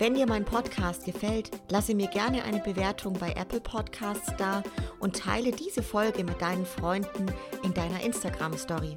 Wenn dir mein Podcast gefällt, lasse mir gerne eine Bewertung bei Apple Podcasts da und teile diese Folge mit deinen Freunden in deiner Instagram Story.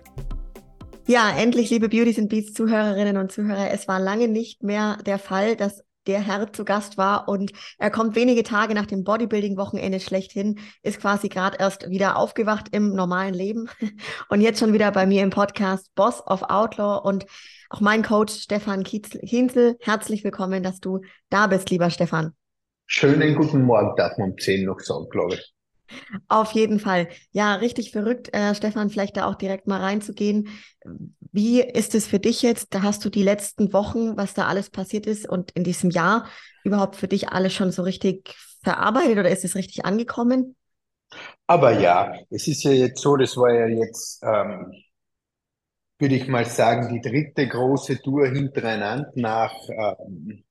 Ja, endlich, liebe Beauties and Beats Zuhörerinnen und Zuhörer, es war lange nicht mehr der Fall, dass der Herr zu Gast war und er kommt wenige Tage nach dem Bodybuilding-Wochenende schlechthin, ist quasi gerade erst wieder aufgewacht im normalen Leben und jetzt schon wieder bei mir im Podcast Boss of Outlaw und auch mein Coach Stefan Kienzel. Herzlich willkommen, dass du da bist, lieber Stefan. Schönen guten Morgen, darf man um 10 noch sagen, glaube ich. Auf jeden Fall. Ja, richtig verrückt, äh, Stefan, vielleicht da auch direkt mal reinzugehen. Wie ist es für dich jetzt? Da hast du die letzten Wochen, was da alles passiert ist und in diesem Jahr überhaupt für dich alles schon so richtig verarbeitet oder ist es richtig angekommen? Aber ja, es ist ja jetzt so, das war ja jetzt ähm, würde ich mal sagen, die dritte große Tour hintereinander nach, ähm,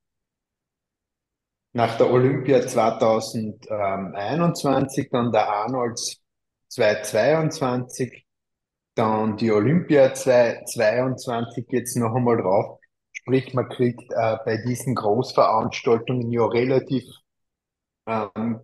nach der Olympia 2021, dann der Arnolds 2022, dann die Olympia 2022 jetzt noch einmal drauf. Sprich, man kriegt äh, bei diesen Großveranstaltungen ja relativ ähm,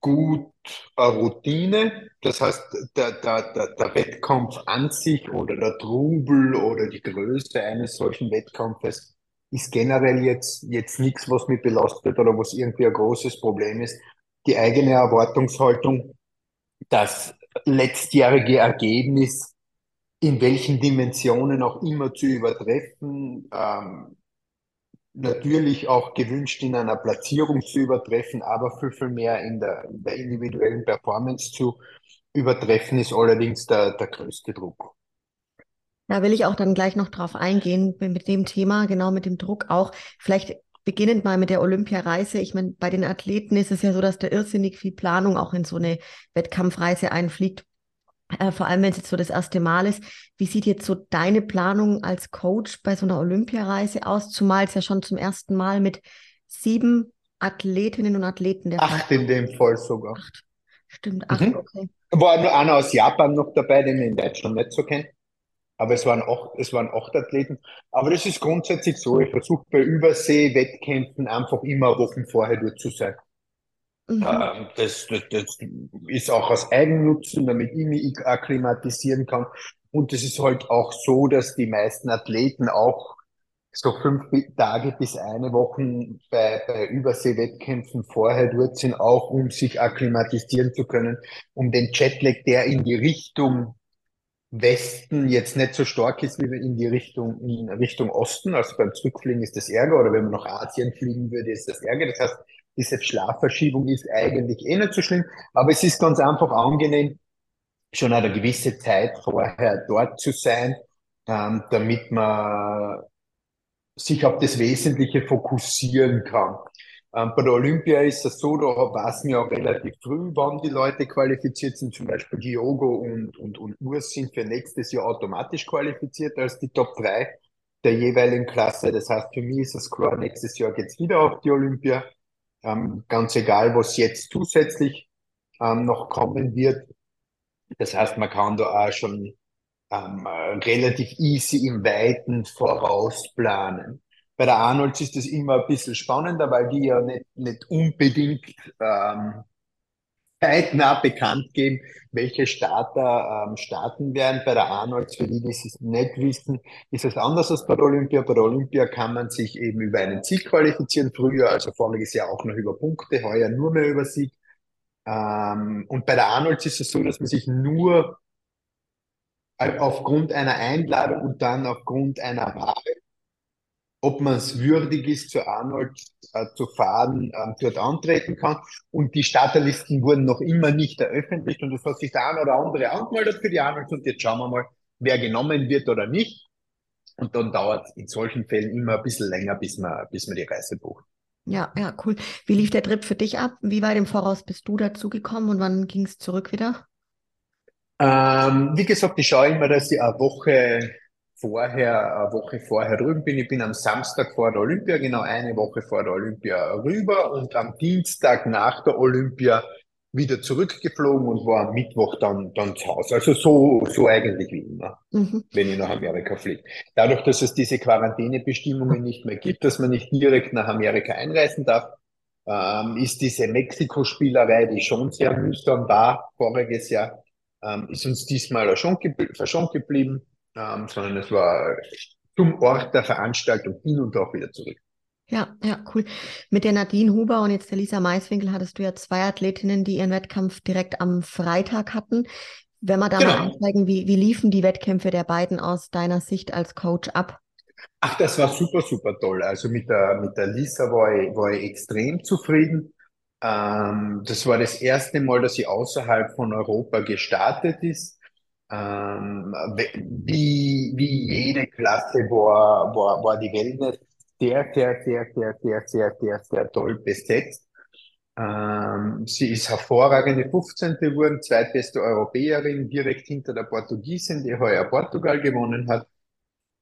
gut äh, Routine. Das heißt, der, der, der, der Wettkampf an sich oder der Trubel oder die Größe eines solchen Wettkampfes ist generell jetzt, jetzt nichts, was mich belastet oder was irgendwie ein großes Problem ist. Die eigene Erwartungshaltung, das letztjährige Ergebnis in welchen Dimensionen auch immer zu übertreffen, ähm, natürlich auch gewünscht, in einer Platzierung zu übertreffen, aber viel, viel mehr in der, in der individuellen Performance zu übertreffen, ist allerdings der, der größte Druck. Da will ich auch dann gleich noch drauf eingehen mit dem Thema, genau mit dem Druck auch. Vielleicht beginnend mal mit der Olympiareise. Ich meine, bei den Athleten ist es ja so, dass da irrsinnig viel Planung auch in so eine Wettkampfreise einfliegt äh, vor allem wenn es jetzt so das erste Mal ist. Wie sieht jetzt so deine Planung als Coach bei so einer Olympiareise aus? Zumal es ja schon zum ersten Mal mit sieben Athletinnen und Athleten der Acht Fall. in dem Fall sogar. Acht. Stimmt, acht, mhm. okay. War nur einer aus Japan noch dabei, den ich in Deutschland nicht so kenne. Aber es waren acht, es waren acht Athleten. Aber das ist grundsätzlich so. Ich versuche bei Übersee-Wettkämpfen einfach immer Wochen vorher dort zu sein. Mhm. Ähm, das, das, das ist auch aus Eigennutzen, damit ich mich akklimatisieren kann. Und es ist halt auch so, dass die meisten Athleten auch so fünf Tage bis eine Woche bei, bei Überseewettkämpfen vorher dort sind, auch um sich akklimatisieren zu können, um den Jetlag, der in die Richtung Westen jetzt nicht so stark ist wie in die Richtung, in Richtung Osten. Also beim Zurückfliegen ist das Ärger oder wenn man nach Asien fliegen würde, ist das Ärger. Das heißt, diese Schlafverschiebung ist eigentlich eh nicht so schlimm, aber es ist ganz einfach angenehm, schon eine gewisse Zeit vorher dort zu sein, ähm, damit man sich auf das Wesentliche fokussieren kann. Ähm, bei der Olympia ist es so, da weiß man ja auch relativ früh, wann die Leute qualifiziert sind. Zum Beispiel Diogo und, und, und Urs sind für nächstes Jahr automatisch qualifiziert als die Top 3 der jeweiligen Klasse. Das heißt, für mich ist es klar, nächstes Jahr geht's wieder auf die Olympia ähm, ganz egal, was jetzt zusätzlich ähm, noch kommen wird. Das heißt, man kann da auch schon ähm, relativ easy im Weiten vorausplanen. Bei der Arnolds ist das immer ein bisschen spannender, weil die ja nicht, nicht unbedingt ähm, zeitnah bekannt geben, welche Starter ähm, starten werden. Bei der Arnolds, für die, die es nicht wissen, ist es anders als bei der Olympia. Bei der Olympia kann man sich eben über einen Sieg qualifizieren. Früher, also voriges Jahr auch noch über Punkte, heuer nur mehr über Sieg. Ähm, und bei der Arnolds ist es so, dass man sich nur aufgrund einer Einladung und dann aufgrund einer Wahl ob man es würdig ist, zu Arnold äh, zu fahren, äh, dort antreten kann. Und die Starterlisten wurden noch immer nicht veröffentlicht und es hat sich der eine oder andere angemeldet für die Arnolds und jetzt schauen wir mal, wer genommen wird oder nicht. Und dann dauert es in solchen Fällen immer ein bisschen länger, bis man, bis man die Reise bucht. Ja, ja, cool. Wie lief der Trip für dich ab? Wie weit im Voraus bist du dazugekommen und wann ging es zurück wieder? Ähm, wie gesagt, ich schaue immer, dass ich eine Woche vorher, eine Woche vorher drüben bin. Ich bin am Samstag vor der Olympia, genau eine Woche vor der Olympia rüber und am Dienstag nach der Olympia wieder zurückgeflogen und war am Mittwoch dann, dann zu Hause. Also so, so eigentlich wie immer, mhm. wenn ich nach Amerika fliege. Dadurch, dass es diese Quarantänebestimmungen nicht mehr gibt, dass man nicht direkt nach Amerika einreisen darf, ähm, ist diese Mexiko-Spielerei, die schon sehr mühsam war voriges Jahr, ähm, ist uns diesmal verschont, verschont geblieben, ähm, sondern es war zum Ort der Veranstaltung hin und auch wieder zurück. Ja, ja, cool. Mit der Nadine Huber und jetzt der Lisa Maiswinkel hattest du ja zwei Athletinnen, die ihren Wettkampf direkt am Freitag hatten. Wenn wir da genau. mal einsteigen, wie, wie liefen die Wettkämpfe der beiden aus deiner Sicht als Coach ab? Ach, das war super, super toll. Also mit der, mit der Lisa war ich, war ich extrem zufrieden. Ähm, das war das erste Mal, dass sie außerhalb von Europa gestartet ist. Ähm, wie, wie jede Klasse war, war, war die Wellness sehr, sehr, sehr, sehr, sehr, sehr, sehr, sehr toll besetzt. Ähm, sie ist hervorragende 15. geworden, zweitbeste Europäerin, direkt hinter der Portugiesin, die heuer Portugal gewonnen hat.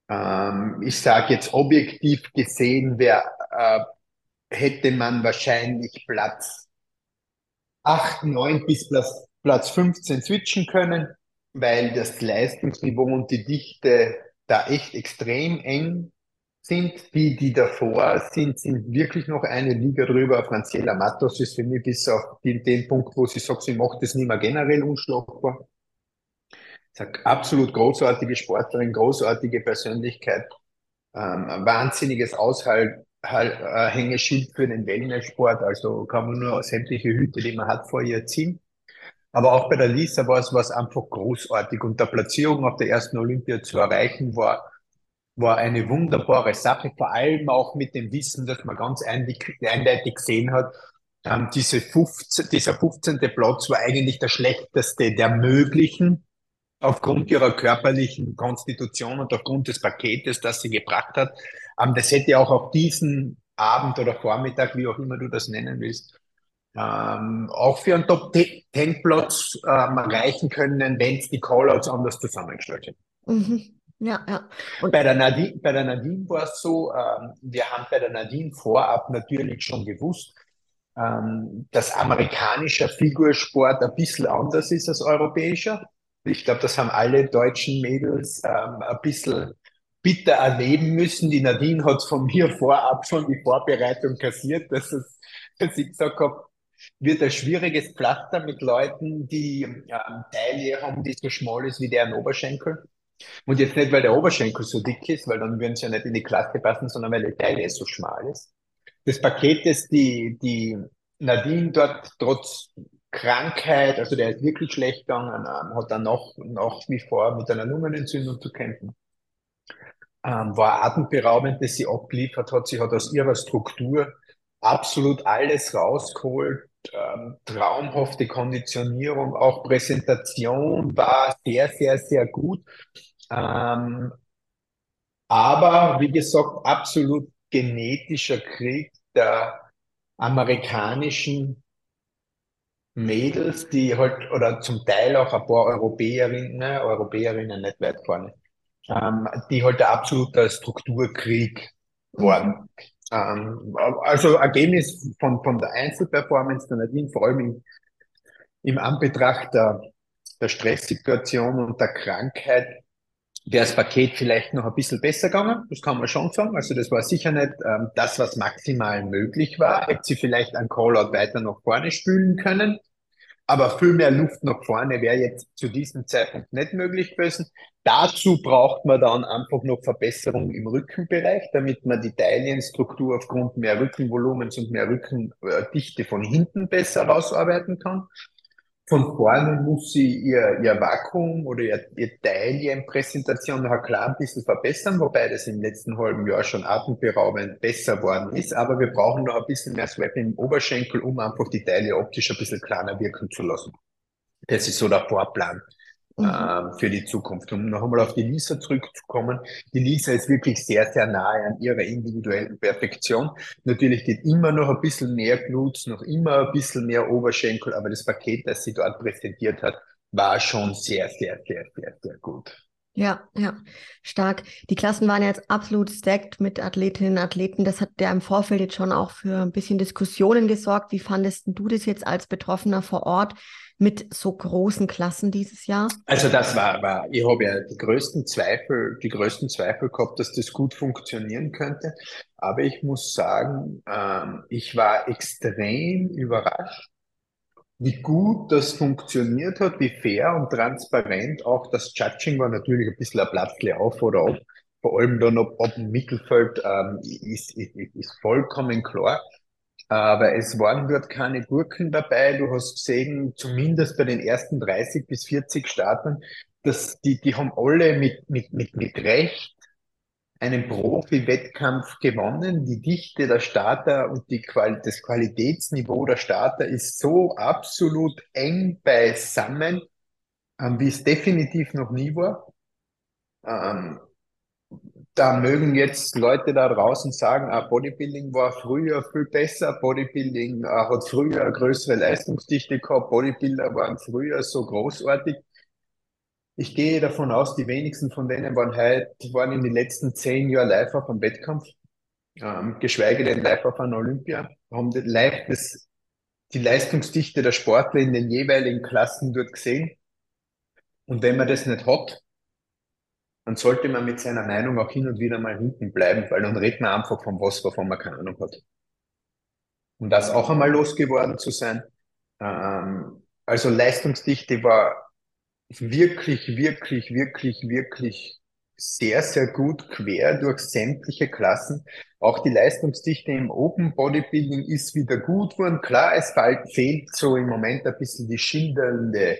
Ähm, ich sage jetzt objektiv gesehen, wer, äh, hätte man wahrscheinlich Platz 8, 9 bis Platz, Platz 15 switchen können, weil das Leistungsniveau und die Dichte da echt extrem eng sind. Die, die davor sind, sind wirklich noch eine Liga drüber. Franziella Matos ist für mich bis auf den, den Punkt, wo sie sagt, sie macht das nicht mehr generell unschlagbar. Eine absolut großartige Sportlerin, großartige Persönlichkeit, ähm, wahnsinniges Aushängeschild für den Wellnesssport. Also kann man nur sämtliche Hüte, die man hat, vor ihr ziehen. Aber auch bei der Lisa war es, war es einfach großartig. Und der Platzierung auf der ersten Olympia zu erreichen, war war eine wunderbare Sache, vor allem auch mit dem Wissen, dass man ganz eindeutig gesehen hat, ähm, diese 15, dieser 15. Platz war eigentlich der schlechteste der möglichen, aufgrund ihrer körperlichen Konstitution und aufgrund des Paketes, das sie gebracht hat. Ähm, das hätte auch auf diesen Abend oder Vormittag, wie auch immer du das nennen willst, ähm, auch für einen Top-10-Platz ähm, reichen können, wenn es die Callouts anders zusammengestellt hätten. Mhm. Ja, ja. Und bei der Nadine, bei der Nadine war es so, ähm, wir haben bei der Nadine vorab natürlich schon gewusst, ähm, dass amerikanischer Figursport ein bisschen anders ist als europäischer. Ich glaube, das haben alle deutschen Mädels ähm, ein bisschen bitter erleben müssen. Die Nadine hat von mir vorab schon die Vorbereitung kassiert, dass, es, dass ich gesagt habe, wird ein schwieriges Pflaster mit Leuten, die ähm, Taille haben, die so schmal ist wie deren Oberschenkel. Und jetzt nicht, weil der Oberschenkel so dick ist, weil dann würden sie ja nicht in die Klasse passen, sondern weil die Taille so schmal ist. Das Paket, das die, die Nadine dort trotz Krankheit, also der ist wirklich schlecht gegangen, ähm, hat dann noch, noch wie vor mit einer Lungenentzündung zu kämpfen. Ähm, war atemberaubend, dass sie abgeliefert hat. Sie hat aus ihrer Struktur absolut alles rausgeholt. Ähm, traumhafte Konditionierung, auch Präsentation war sehr, sehr, sehr gut. Ähm, aber wie gesagt, absolut genetischer Krieg der amerikanischen Mädels, die halt, oder zum Teil auch ein paar Europäerinnen, ne, Europäerinnen nicht weit vorne, ähm, die halt der absolute Strukturkrieg waren. Ähm, also Ergebnis von, von der Einzelperformance der Nadine, vor allem im, im Anbetracht der, der Stresssituation und der Krankheit, wäre das Paket vielleicht noch ein bisschen besser gegangen, das kann man schon sagen. Also das war sicher nicht ähm, das, was maximal möglich war. Hätte sie vielleicht ein Callout weiter nach vorne spülen können. Aber viel mehr Luft nach vorne wäre jetzt zu diesem Zeitpunkt nicht möglich gewesen. Dazu braucht man dann einfach noch Verbesserung im Rückenbereich, damit man die Teilienstruktur aufgrund mehr Rückenvolumens und mehr Rückendichte von hinten besser rausarbeiten kann. Von vorne muss sie ihr, ihr Vakuum oder ihr, ihr Teilienpräsentation noch klar ein bisschen verbessern, wobei das im letzten halben Jahr schon atemberaubend besser worden ist. Aber wir brauchen noch ein bisschen mehr Swap im Oberschenkel, um einfach die Teile optisch ein bisschen kleiner wirken zu lassen. Das ist so der Vorplan mhm. ähm, für die Zukunft. Um noch einmal auf die Lisa zurückzukommen. Die Lisa ist wirklich sehr, sehr nahe an ihrer individuellen Perfektion. Natürlich geht immer noch ein bisschen mehr Glutes, noch immer ein bisschen mehr Oberschenkel, aber das Paket, das sie dort präsentiert hat, war schon sehr, sehr, sehr, sehr, sehr gut. Ja, ja, stark. Die Klassen waren jetzt absolut stacked mit Athletinnen und Athleten. Das hat ja im Vorfeld jetzt schon auch für ein bisschen Diskussionen gesorgt. Wie fandest du das jetzt als Betroffener vor Ort mit so großen Klassen dieses Jahr? Also das war, war ich habe ja die größten Zweifel, die größten Zweifel gehabt, dass das gut funktionieren könnte. Aber ich muss sagen, ähm, ich war extrem überrascht wie gut das funktioniert hat, wie fair und transparent auch das Judging war. Natürlich ein bisschen ein Platzle auf oder ab. Vor allem dann ab dem Mittelfeld ähm, ist, ist, ist vollkommen klar. Aber es waren dort keine Gurken dabei. Du hast gesehen, zumindest bei den ersten 30 bis 40 Startern, dass die, die haben alle mit, mit, mit, mit Recht einen Profi-Wettkampf gewonnen. Die Dichte der Starter und die Quali das Qualitätsniveau der Starter ist so absolut eng beisammen, ähm, wie es definitiv noch nie war. Ähm, da mögen jetzt Leute da draußen sagen, ah, Bodybuilding war früher viel besser, Bodybuilding äh, hat früher eine größere Leistungsdichte gehabt, Bodybuilder waren früher so großartig. Ich gehe davon aus, die wenigsten von denen waren heute, waren in den letzten zehn Jahren live auf einem Wettkampf, ähm, geschweige denn live auf einer Olympia, haben live das, die Leistungsdichte der Sportler in den jeweiligen Klassen dort gesehen. Und wenn man das nicht hat, dann sollte man mit seiner Meinung auch hin und wieder mal hinten bleiben, weil dann redet man einfach von was, wovon man keine Ahnung hat. Um das auch einmal losgeworden zu sein. Ähm, also Leistungsdichte war wirklich, wirklich, wirklich, wirklich sehr, sehr gut quer durch sämtliche Klassen. Auch die Leistungsdichte im Open Bodybuilding ist wieder gut geworden. Klar, es fehlt so im Moment ein bisschen die schildernde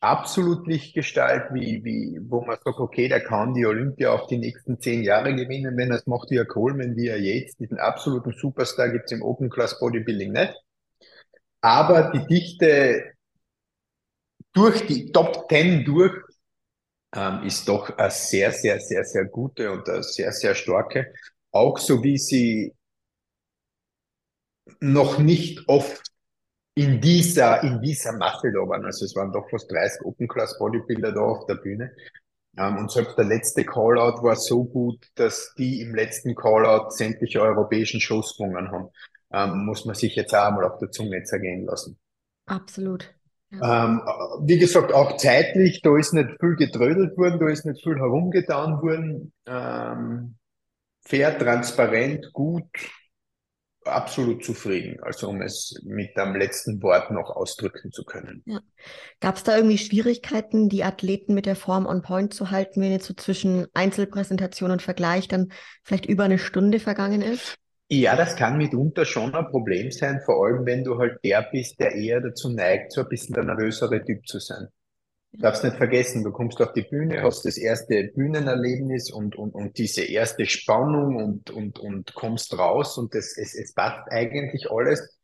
Absolutlichtgestalt, wie, wie, wo man sagt, okay, der kann die Olympia auch die nächsten zehn Jahre gewinnen, wenn er es macht wie er Coleman, wie er jetzt. Diesen absoluten Superstar gibt's im Open Class Bodybuilding nicht. Aber die Dichte durch die Top Ten durch ähm, ist doch eine sehr, sehr, sehr, sehr gute und eine sehr, sehr starke. Auch so wie sie noch nicht oft in dieser, in dieser Masse da waren. Also es waren doch fast 30 Open Class Bodybuilder da auf der Bühne. Um, ähm, und selbst der letzte Callout war so gut, dass die im letzten Callout sämtliche europäischen Shows gewonnen haben. Um, ähm, muss man sich jetzt auch einmal auf der Zunge zergehen lassen. Absolut. Ähm, wie gesagt, auch zeitlich, da ist nicht viel getrödelt worden, da ist nicht viel herumgetan worden. Fair, transparent, gut, absolut zufrieden. Also um es mit dem letzten Wort noch ausdrücken zu können. Ja. Gab es da irgendwie Schwierigkeiten, die Athleten mit der Form on point zu halten, wenn jetzt so zwischen Einzelpräsentation und Vergleich dann vielleicht über eine Stunde vergangen ist? Ja, das kann mitunter schon ein Problem sein, vor allem wenn du halt der bist, der eher dazu neigt, so ein bisschen der nervösere Typ zu sein. Du darfst nicht vergessen, du kommst auf die Bühne, hast das erste Bühnenerlebnis und, und, und diese erste Spannung und, und, und kommst raus und das, es, es passt eigentlich alles.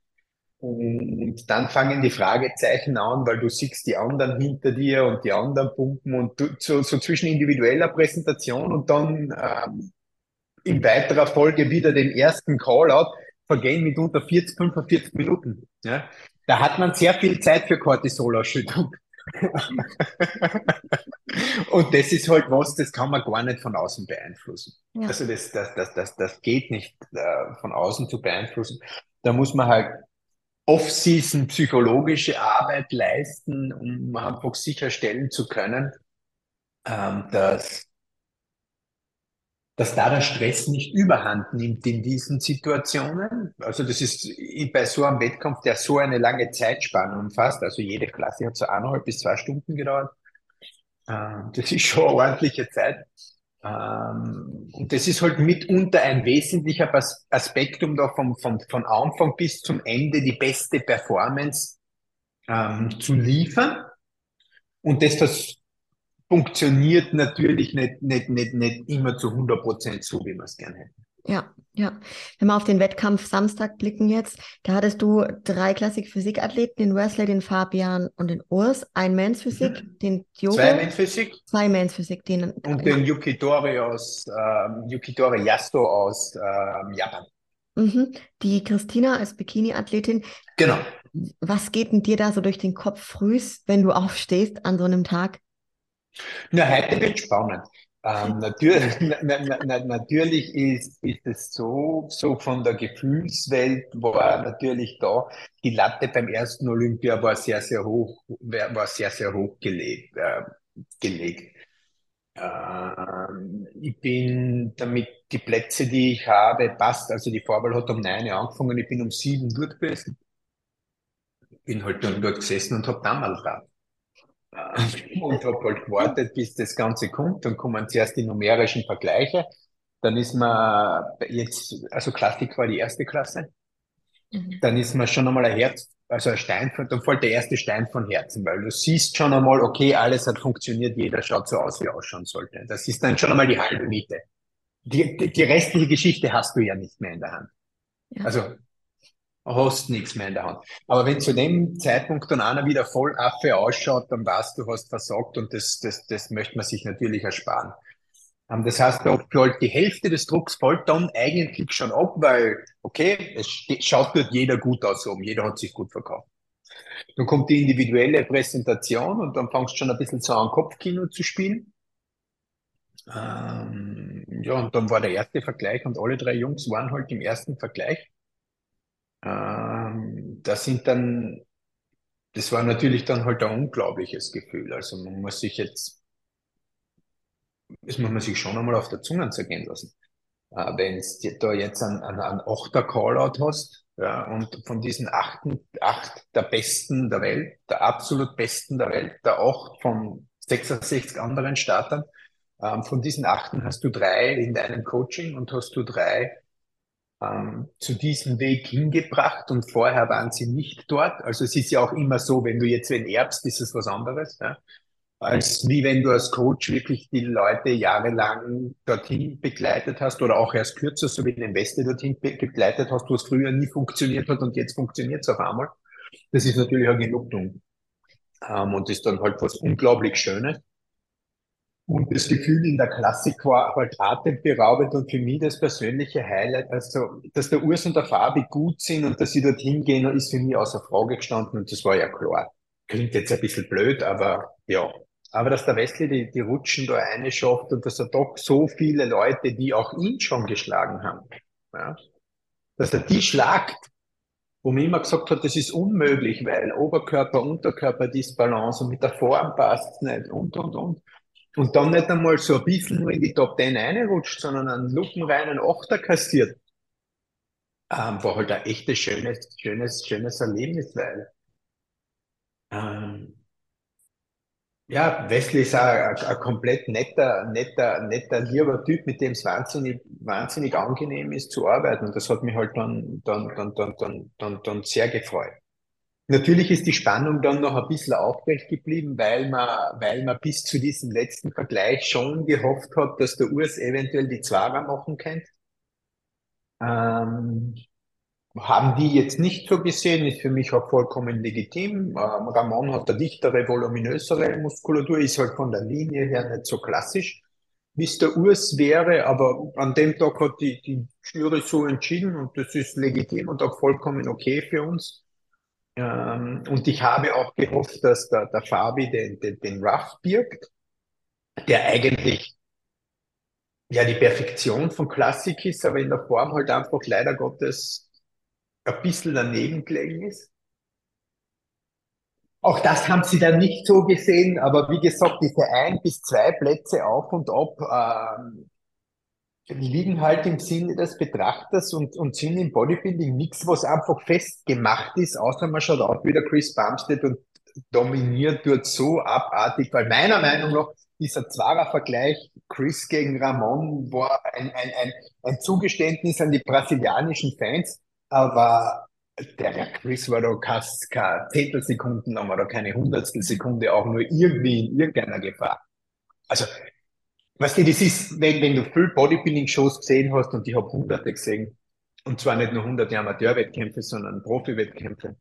Und dann fangen die Fragezeichen an, weil du siehst die anderen hinter dir und die anderen pumpen und du, so, so zwischen individueller Präsentation und dann ähm, in weiterer Folge wieder den ersten Callout, vergehen mit unter 40, 45 Minuten. Ja? Da hat man sehr viel Zeit für Cortisolausschüttung. und das ist halt was, das kann man gar nicht von außen beeinflussen. Ja. Also das, das, das, das, das geht nicht äh, von außen zu beeinflussen. Da muss man halt off-season psychologische Arbeit leisten, um einfach sicherstellen zu können, ähm, dass dass da der Stress nicht überhand nimmt in diesen Situationen. Also das ist bei so einem Wettkampf, der so eine lange Zeitspanne umfasst, also jede Klasse hat so eineinhalb bis zwei Stunden gedauert. Ähm, das ist schon ordentliche Zeit. Ähm, und das ist halt mitunter ein wesentlicher Aspekt, um da vom, vom, von Anfang bis zum Ende die beste Performance ähm, zu liefern. Und das, das funktioniert natürlich nicht, nicht, nicht, nicht immer zu 100 Prozent so, wie wir es gerne hätten. Ja, ja. Wenn wir auf den Wettkampf Samstag blicken jetzt, da hattest du drei Klassik-Physik-Athleten, den Wesley, den Fabian und den Urs, ein Mans Physik, mhm. den Diogo. Zwei Mans Physik. Zwei Mans Physik, den. Und den Yukitori aus, ähm, Yukitori Yasto aus ähm, Japan. Mhm. Die Christina als Bikini-Athletin. Genau. Was geht denn dir da so durch den Kopf frühst, wenn du aufstehst an so einem Tag? Na, heute wird spannend. Ähm, natürlich, na, na, na, natürlich ist, ist es so, so von der Gefühlswelt war natürlich da, die Latte beim ersten Olympia war sehr, sehr hoch, war sehr, sehr hoch gelegt. Äh, gelegt. Ähm, ich bin damit, die Plätze, die ich habe, passt. Also die Vorwahl hat um neun angefangen, ich bin um sieben dort gewesen. Bin halt dann dort gesessen und hab damals da. und habe halt gewartet, bis das Ganze kommt. Dann kommen zuerst die numerischen Vergleiche. Dann ist man jetzt, also Klassik war die erste Klasse. Mhm. Dann ist man schon einmal ein Herz, also ein Stein, dann fällt der erste Stein von Herzen, weil du siehst schon einmal, okay, alles hat funktioniert, jeder schaut so aus, wie er ausschauen sollte. Das ist dann schon einmal die halbe Miete. Die, die, die restliche Geschichte hast du ja nicht mehr in der Hand. Ja. Also hast nichts mehr in der Hand. Aber wenn zu dem Zeitpunkt dann einer wieder voll Affe ausschaut, dann weißt du, hast versagt und das, das, das möchte man sich natürlich ersparen. Ähm, das heißt, da fällt die Hälfte des Drucks fällt dann eigentlich schon ab, weil, okay, es schaut dort jeder gut aus oben, jeder hat sich gut verkauft. Dann kommt die individuelle Präsentation und dann fangst du schon ein bisschen so an Kopfkino zu spielen. Ähm, ja, und dann war der erste Vergleich und alle drei Jungs waren halt im ersten Vergleich. Ähm, das sind dann, das war natürlich dann halt ein unglaubliches Gefühl. Also man muss sich jetzt, das muss man sich schon einmal auf der Zunge zergehen lassen. Äh, Wenn du da jetzt einen, einen, Achter Callout hast, ja, und von diesen achten, acht der Besten der Welt, der absolut Besten der Welt, der acht von 66 anderen Startern, ähm, von diesen achten hast du drei in deinem Coaching und hast du drei ähm, zu diesem Weg hingebracht und vorher waren sie nicht dort. Also es ist ja auch immer so, wenn du jetzt wen erbst, ist es was anderes, ja? als wie wenn du als Coach wirklich die Leute jahrelang dorthin begleitet hast oder auch erst kürzer, so wie den Weste dorthin begleitet hast, wo es früher nie funktioniert hat und jetzt funktioniert es auf einmal. Das ist natürlich eine Genugtuung. Ähm, und ist dann halt was unglaublich Schönes. Und das Gefühl in der Klassik war halt atemberaubend und für mich das persönliche Highlight, also, dass der Urs und der Fabi gut sind und dass sie dorthin gehen, ist für mich außer Frage gestanden und das war ja klar. Klingt jetzt ein bisschen blöd, aber ja. Aber dass der Wesley die, die Rutschen da eine schafft und dass er doch so viele Leute, die auch ihn schon geschlagen haben, ja, dass er die schlagt, wo man immer gesagt hat, das ist unmöglich, weil Oberkörper, Unterkörper, Disbalance und mit der Form passt es nicht und, und, und und dann nicht einmal so ein bisschen in die Top 10 reinrutscht, sondern einen lupenreinen Achter kassiert, ähm, war halt ein echtes schönes, schönes, schönes Erlebnis, weil ähm, ja, Wesley ist ein, ein, komplett netter, netter, netter, lieber Typ, mit dem es wahnsinnig, wahnsinnig angenehm ist zu arbeiten. Und das hat mich halt dann, dann, dann, dann, dann, dann, dann sehr gefreut. Natürlich ist die Spannung dann noch ein bisschen aufrecht geblieben, weil man, weil man bis zu diesem letzten Vergleich schon gehofft hat, dass der Urs eventuell die Zwarer machen könnte. Ähm, haben die jetzt nicht so gesehen, ist für mich auch vollkommen legitim. Ähm, Ramon hat eine dichtere, voluminösere Muskulatur, ist halt von der Linie her nicht so klassisch, wie es der Urs wäre, aber an dem Tag hat die, die Jury so entschieden und das ist legitim und auch vollkommen okay für uns. Ähm, und ich habe auch gehofft, dass der, der Fabi den, den, den Ruff birgt, der eigentlich ja die Perfektion von Klassik ist, aber in der Form halt einfach leider Gottes ein bisschen daneben gelegen ist. Auch das haben sie dann nicht so gesehen, aber wie gesagt, diese ein bis zwei Plätze auf und ab ähm, liegen halt im Sinne des Betrachters und, und sind im Bodybuilding nichts, was einfach festgemacht ist, außer man schaut auch wieder Chris Bumstead und dominiert dort so abartig, weil meiner Meinung nach dieser Zwarer-Vergleich Chris gegen Ramon war ein, ein, ein, ein Zugeständnis an die brasilianischen Fans, aber der Chris war da keine, Zehntelsekunden lang oder keine Hundertstel Sekunde auch nur irgendwie in irgendeiner Gefahr. Also Weißt du, das ist, wenn, wenn du viel Bodybuilding-Shows gesehen hast und ich habe hunderte gesehen, und zwar nicht nur hunderte Amateurwettkämpfe, sondern Profi-Wettkämpfe.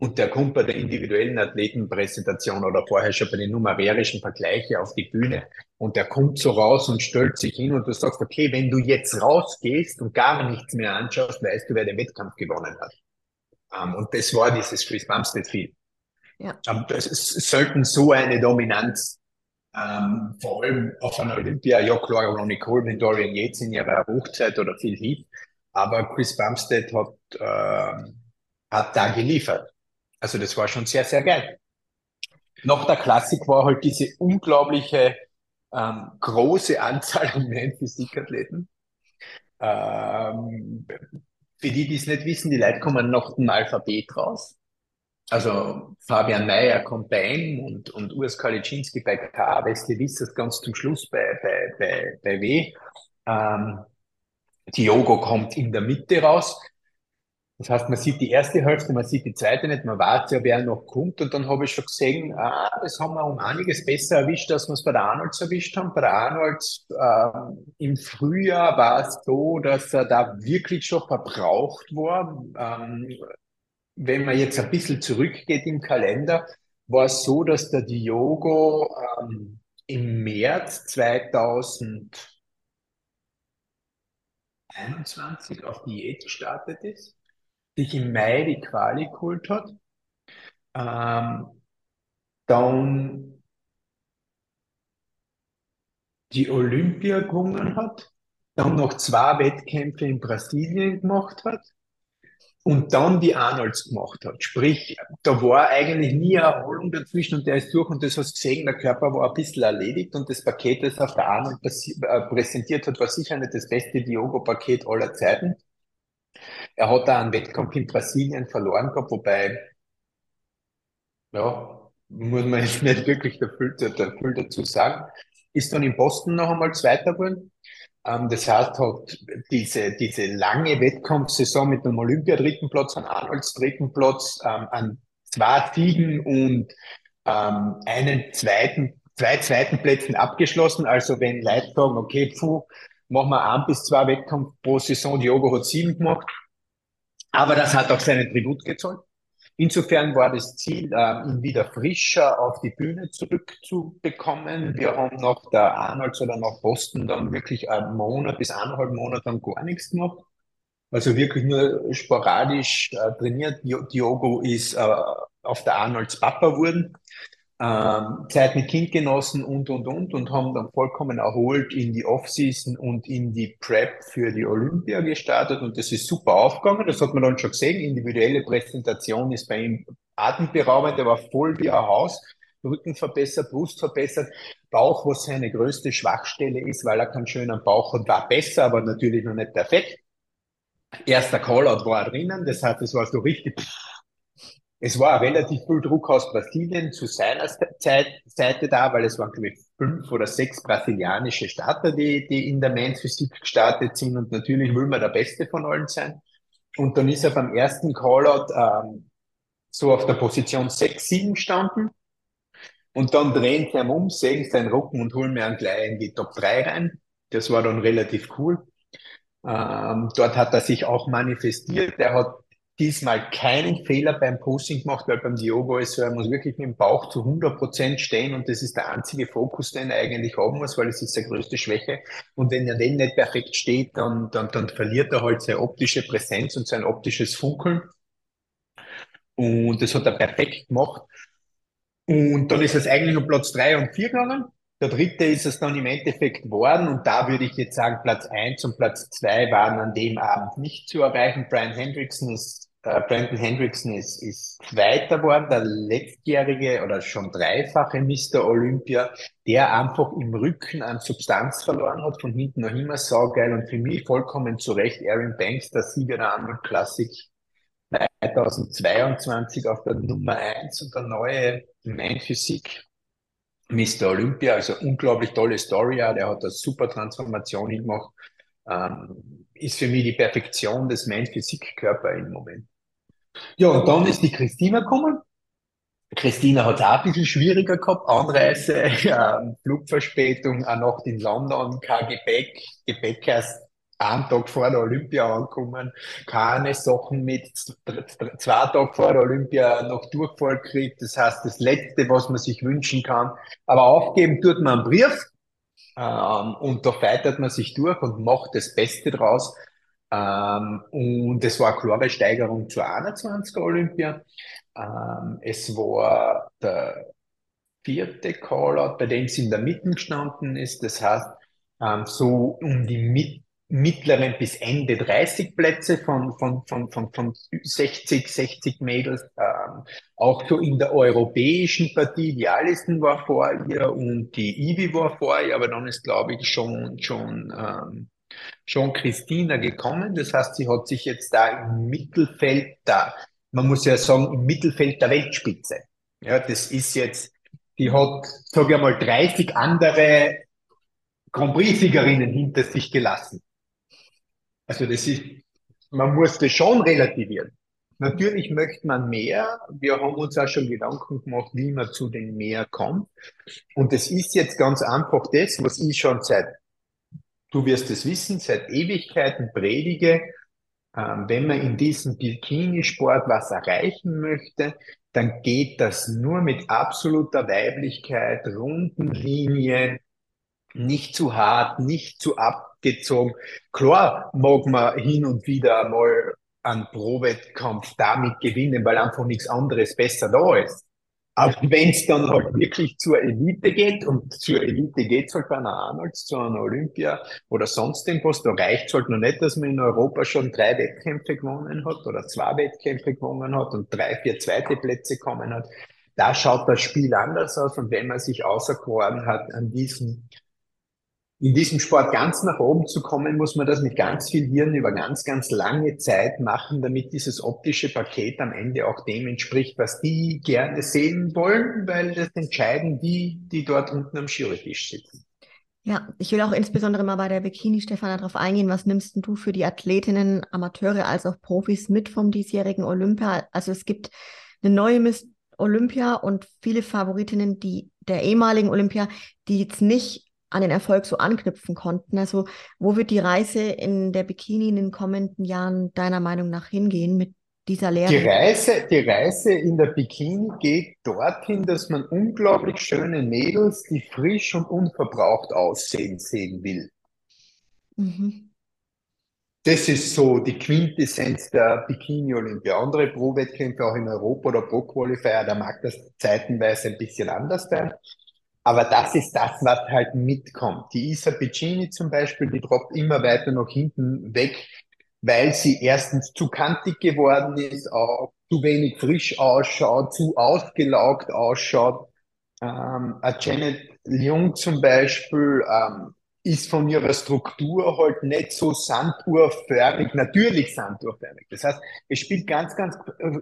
Und der kommt bei der individuellen Athletenpräsentation oder vorher schon bei den numerischen Vergleichen auf die Bühne und der kommt so raus und stellt sich hin und du sagst, okay, wenn du jetzt rausgehst und gar nichts mehr anschaust, weißt du, wer den Wettkampf gewonnen hat. Ähm, und das war dieses Chris Bumstead viel. Ja. Ähm, das ist selten so eine Dominanz, ähm, vor allem auf einer Olympia. Ja, klar, Ronnie Coleman, Dorian Yates in ihrer Hochzeit oder viel Heat. Aber Chris Bumstead hat, äh, hat da geliefert. Also das war schon sehr, sehr geil. Nach der Klassik war halt diese unglaubliche ähm, große Anzahl an Physikathleten. Ähm, für die, die es nicht wissen, die Leute kommen nach dem Alphabet raus. Also Fabian Mayer kommt bei M und, und Urs Kaliczynski bei K, Wesley Wissers ganz zum Schluss bei, bei, bei, bei W. Ähm, Diogo kommt in der Mitte raus. Das heißt, man sieht die erste Hälfte, man sieht die zweite nicht, man wartet ja, wer noch kommt. Und dann habe ich schon gesehen, ah, das haben wir um einiges besser erwischt, als wir es bei der Arnolds erwischt haben. Bei der Arnolds äh, im Frühjahr war es so, dass er da wirklich schon verbraucht war. Ähm, wenn man jetzt ein bisschen zurückgeht im Kalender, war es so, dass der Diogo ähm, im März 2021 auf Diät gestartet ist sich im Mai die Quali geholt hat, ähm, dann die Olympia gewonnen hat, dann noch zwei Wettkämpfe in Brasilien gemacht hat und dann die Arnolds gemacht hat. Sprich, da war eigentlich nie eine Erholung dazwischen und der ist durch und das hast du gesehen, der Körper war ein bisschen erledigt und das Paket, das auf der Arnold äh, präsentiert hat, war sicher nicht das beste Diogo-Paket aller Zeiten. Er hat da einen Wettkampf in Brasilien verloren gehabt, wobei, ja, muss man jetzt nicht wirklich dafür, dafür dazu sagen. Ist dann in Boston noch einmal Zweiter geworden. Ähm, das heißt, hat diese, diese lange Wettkampfsaison mit einem Olympia-dritten Platz, einem Arnolds dritten Platz, ähm, an zwei Siegen und ähm, einen zweiten, zwei zweiten Plätzen abgeschlossen. Also wenn Leute sagen, okay, puh, machen wir ein bis zwei Wettkampf pro Saison, Diogo hat sieben gemacht, aber das hat auch seinen Tribut gezollt. Insofern war das Ziel, äh, ihn wieder frischer auf die Bühne zurückzubekommen. Wir haben nach der Arnolds oder nach Boston dann wirklich einen Monat bis eineinhalb Monate dann gar nichts gemacht. Also wirklich nur sporadisch äh, trainiert. Diogo ist äh, auf der Arnolds Papa wurden ähm, Zeit mit Kind genossen und, und, und und haben dann vollkommen erholt in die Offseason und in die Prep für die Olympia gestartet und das ist super aufgegangen. Das hat man dann schon gesehen. Individuelle Präsentation ist bei ihm atemberaubend. Er war voll wie ein Haus. Rücken verbessert, Brust verbessert, Bauch, was seine größte Schwachstelle ist, weil er keinen schönen Bauch hat, war besser, aber natürlich noch nicht perfekt. Erster Callout war drinnen, das heißt, es war so richtig es war relativ viel Druck aus Brasilien zu seiner Zeit, Seite da, weil es waren, glaube ich, fünf oder sechs brasilianische Starter, die, die in der Men's Physik gestartet sind. Und natürlich will man der Beste von allen sein. Und dann ist er beim ersten Callout ähm, so auf der Position 6, 7 gestanden. Und dann drehen sie ihn um, sägen seinen Rücken und holen mir einen gleich in die Top 3 rein. Das war dann relativ cool. Ähm, dort hat er sich auch manifestiert. Er hat diesmal keinen Fehler beim Posting gemacht, weil beim Diogo ist so, er muss wirklich mit dem Bauch zu 100 Prozent stehen und das ist der einzige Fokus, den er eigentlich haben muss, weil es ist seine größte Schwäche. Und wenn er den nicht perfekt steht, dann, dann, dann verliert er halt seine optische Präsenz und sein optisches Funkeln. Und das hat er perfekt gemacht. Und dann ist es eigentlich um Platz drei und vier gegangen. Der dritte ist es dann im Endeffekt geworden und da würde ich jetzt sagen, Platz eins und Platz zwei waren an dem Abend nicht zu erreichen. Brian Hendrickson ist äh, Brandon Hendrickson ist, ist Zweiter geworden, der letztjährige oder schon dreifache Mr. Olympia, der einfach im Rücken an Substanz verloren hat, von hinten noch immer saugeil und für mich vollkommen zu Recht Aaron Banks, der Sieger der Arnold Classic 2022 auf der Nummer eins und der neue Main Physik Mr. Olympia, also unglaublich tolle Story, der hat eine super Transformation hingemacht, ähm, ist für mich die Perfektion des Main Physik Körper im Moment. Ja, und dann ist die Christina gekommen. Christina hat es auch ein bisschen schwieriger gehabt. Anreise, äh, Flugverspätung, eine Nacht in London, kein Gepäck, Gepäck erst einen Tag vor der Olympia angekommen, keine Sachen mit zwei Tage vor der Olympia noch Durchfall gekriegt. Das heißt, das Letzte, was man sich wünschen kann. Aber aufgeben tut man einen Brief ähm, und da feitet man sich durch und macht das Beste draus. Ähm, und es war eine klare Steigerung zur 21er Olympia. Ähm, es war der vierte Callout, bei dem sie in der Mitte gestanden ist. Das heißt, ähm, so um die mit, mittleren bis Ende 30 Plätze von, von, von, von, von 60, 60 Mädels. Ähm, auch so in der europäischen Partie, die Alison war vor ihr und die Ivi war vor ihr, aber dann ist, glaube ich, schon, schon, ähm, schon Christina gekommen. Das heißt, sie hat sich jetzt da im Mittelfeld da, man muss ja sagen, im Mittelfeld der Weltspitze. Ja, das ist jetzt, die hat, sage ich mal, 30 andere Grand Prix-Siegerinnen hinter sich gelassen. Also das ist, man muss das schon relativieren. Natürlich möchte man mehr. Wir haben uns auch schon Gedanken gemacht, wie man zu den mehr kommt. Und es ist jetzt ganz einfach das, was ich schon seit, du wirst es wissen, seit Ewigkeiten predige. Ähm, wenn man in diesem Bikini-Sport was erreichen möchte, dann geht das nur mit absoluter Weiblichkeit, runden Linien, nicht zu hart, nicht zu abgezogen. Klar mag man hin und wieder mal einen Pro-Wettkampf damit gewinnen, weil einfach nichts anderes besser da ist. Aber wenn es dann halt wirklich zur Elite geht, und zur Elite geht es halt bei einer Arnolds, zu einer Olympia oder sonst irgendwas, da reicht es halt noch nicht, dass man in Europa schon drei Wettkämpfe gewonnen hat oder zwei Wettkämpfe gewonnen hat und drei, vier zweite Plätze kommen hat. Da schaut das Spiel anders aus und wenn man sich auserkoren hat, an diesem in diesem Sport ganz nach oben zu kommen, muss man das mit ganz viel Hirn über ganz, ganz lange Zeit machen, damit dieses optische Paket am Ende auch dem entspricht, was die gerne sehen wollen, weil das entscheiden die, die dort unten am Jurytisch sitzen. Ja, ich will auch insbesondere mal bei der Bikini, Stefan, darauf eingehen. Was nimmst du für die Athletinnen, Amateure als auch Profis mit vom diesjährigen Olympia? Also es gibt eine neue Miss Olympia und viele Favoritinnen, die der ehemaligen Olympia, die jetzt nicht an den Erfolg so anknüpfen konnten. Also wo wird die Reise in der Bikini in den kommenden Jahren deiner Meinung nach hingehen mit dieser Lehre? Die Reise, die Reise in der Bikini geht dorthin, dass man unglaublich schöne Mädels, die frisch und unverbraucht aussehen, sehen will. Mhm. Das ist so die Quintessenz der Bikini-Olympia. Andere Pro-Wettkämpfe auch in Europa oder Pro-Qualifier, da mag das zeitenweise ein bisschen anders sein. Aber das ist das, was halt mitkommt. Die Isa Piccini zum Beispiel, die droppt immer weiter nach hinten weg, weil sie erstens zu kantig geworden ist, auch zu wenig frisch ausschaut, zu ausgelaugt ausschaut. Ähm, Janet Jung zum Beispiel ähm, ist von ihrer Struktur halt nicht so sanduhrförmig, natürlich sanduhrförmig. Das heißt, es spielt ganz, ganz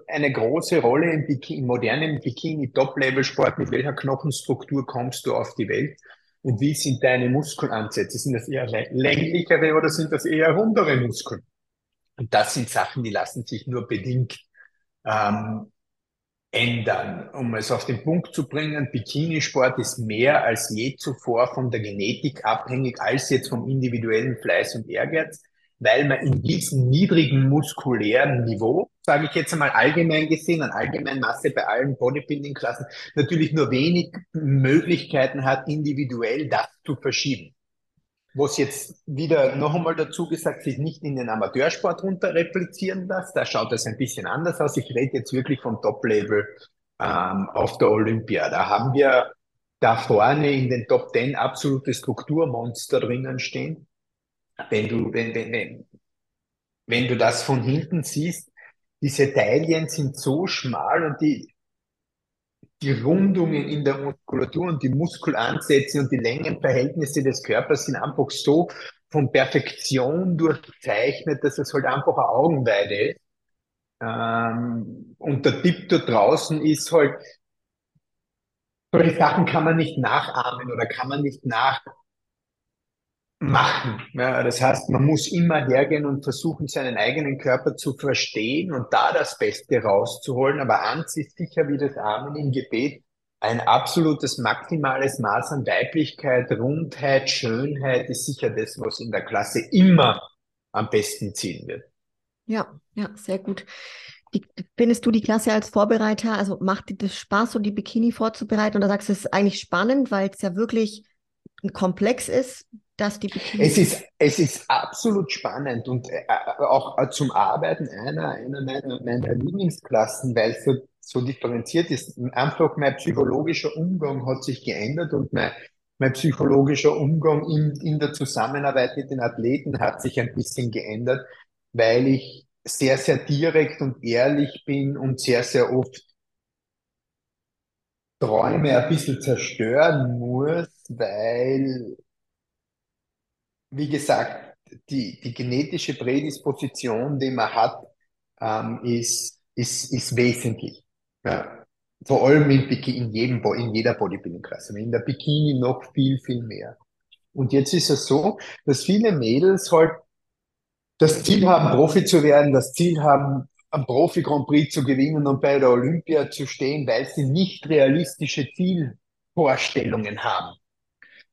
eine große Rolle im, Bikini, im modernen Bikini-Top-Level-Sport, mit welcher Knochenstruktur kommst du auf die Welt und wie sind deine Muskelansätze? Sind das eher länglichere oder sind das eher rundere Muskeln? Und das sind Sachen, die lassen sich nur bedingt ähm, ändern. Um es auf den Punkt zu bringen, Bikinisport ist mehr als je zuvor von der Genetik abhängig als jetzt vom individuellen Fleiß und Ehrgeiz, weil man in diesem niedrigen muskulären Niveau, sage ich jetzt einmal allgemein gesehen, an Allgemeinmasse bei allen Bodybuilding-Klassen, natürlich nur wenig Möglichkeiten hat, individuell das zu verschieben was jetzt wieder noch einmal dazu gesagt, sich nicht in den Amateursport runter replizieren lässt. Da schaut es ein bisschen anders aus. Ich rede jetzt wirklich vom Top-Level ähm, auf der Olympia. Da haben wir da vorne in den Top Ten absolute Strukturmonster drinnen stehen. Wenn du, wenn, wenn, wenn, wenn du das von hinten siehst, diese Teilchen sind so schmal und die, die Rundungen in der Muskulatur und die Muskelansätze und die Längenverhältnisse des Körpers sind einfach so von Perfektion durchzeichnet, dass es halt einfach eine Augenweide ist. Ähm, und der Tipp da draußen ist halt, solche Sachen kann man nicht nachahmen oder kann man nicht nach, machen. Ja, das heißt, man muss immer hergehen und versuchen, seinen eigenen Körper zu verstehen und da das Beste rauszuholen. Aber eins ist sicher wie das Amen im Gebet, ein absolutes maximales Maß an Weiblichkeit, Rundheit, Schönheit ist sicher das, was in der Klasse immer am besten ziehen wird. Ja, ja, sehr gut. Die, findest du die Klasse als Vorbereiter, also macht dir das Spaß, so die Bikini vorzubereiten? Oder sagst du, es ist eigentlich spannend, weil es ja wirklich komplex ist, dass die Bikinis. Es ist, es ist absolut spannend und äh, äh auch äh, zum Arbeiten einer, einer meiner, meiner Lieblingsklassen, weil es so, so differenziert ist. Einfach mein psychologischer Umgang hat sich geändert und mein, mein psychologischer Umgang in, in der Zusammenarbeit mit den Athleten hat sich ein bisschen geändert, weil ich sehr, sehr direkt und ehrlich bin und sehr, sehr oft Träume ein bisschen zerstören muss, weil, wie gesagt, die, die genetische Prädisposition, die man hat, ähm, ist, ist, ist wesentlich. Ja. Vor allem in, in, jedem, in jeder Bodybuilding-Klasse, in der Bikini noch viel, viel mehr. Und jetzt ist es so, dass viele Mädels halt das Ziel haben, Profi zu werden, das Ziel haben, am Profi Grand Prix zu gewinnen und bei der Olympia zu stehen, weil sie nicht realistische Zielvorstellungen haben.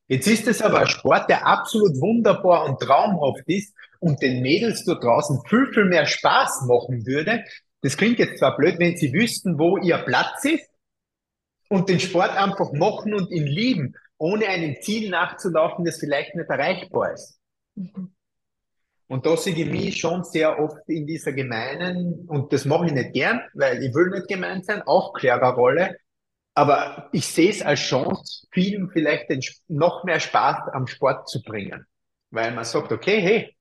Jetzt ist es aber ein Sport, der absolut wunderbar und traumhaft ist und den Mädels dort draußen viel, viel mehr Spaß machen würde. Das klingt jetzt zwar blöd, wenn sie wüssten, wo ihr Platz ist und den Sport einfach machen und ihn lieben, ohne einem Ziel nachzulaufen, das vielleicht nicht erreichbar ist. Mhm. Und da sehe ich mich schon sehr oft in dieser gemeinen, und das mache ich nicht gern, weil ich will nicht gemein sein, Aufklärerrolle. Aber ich sehe es als Chance, vielen vielleicht den, noch mehr Spaß am Sport zu bringen. Weil man sagt, okay, hey,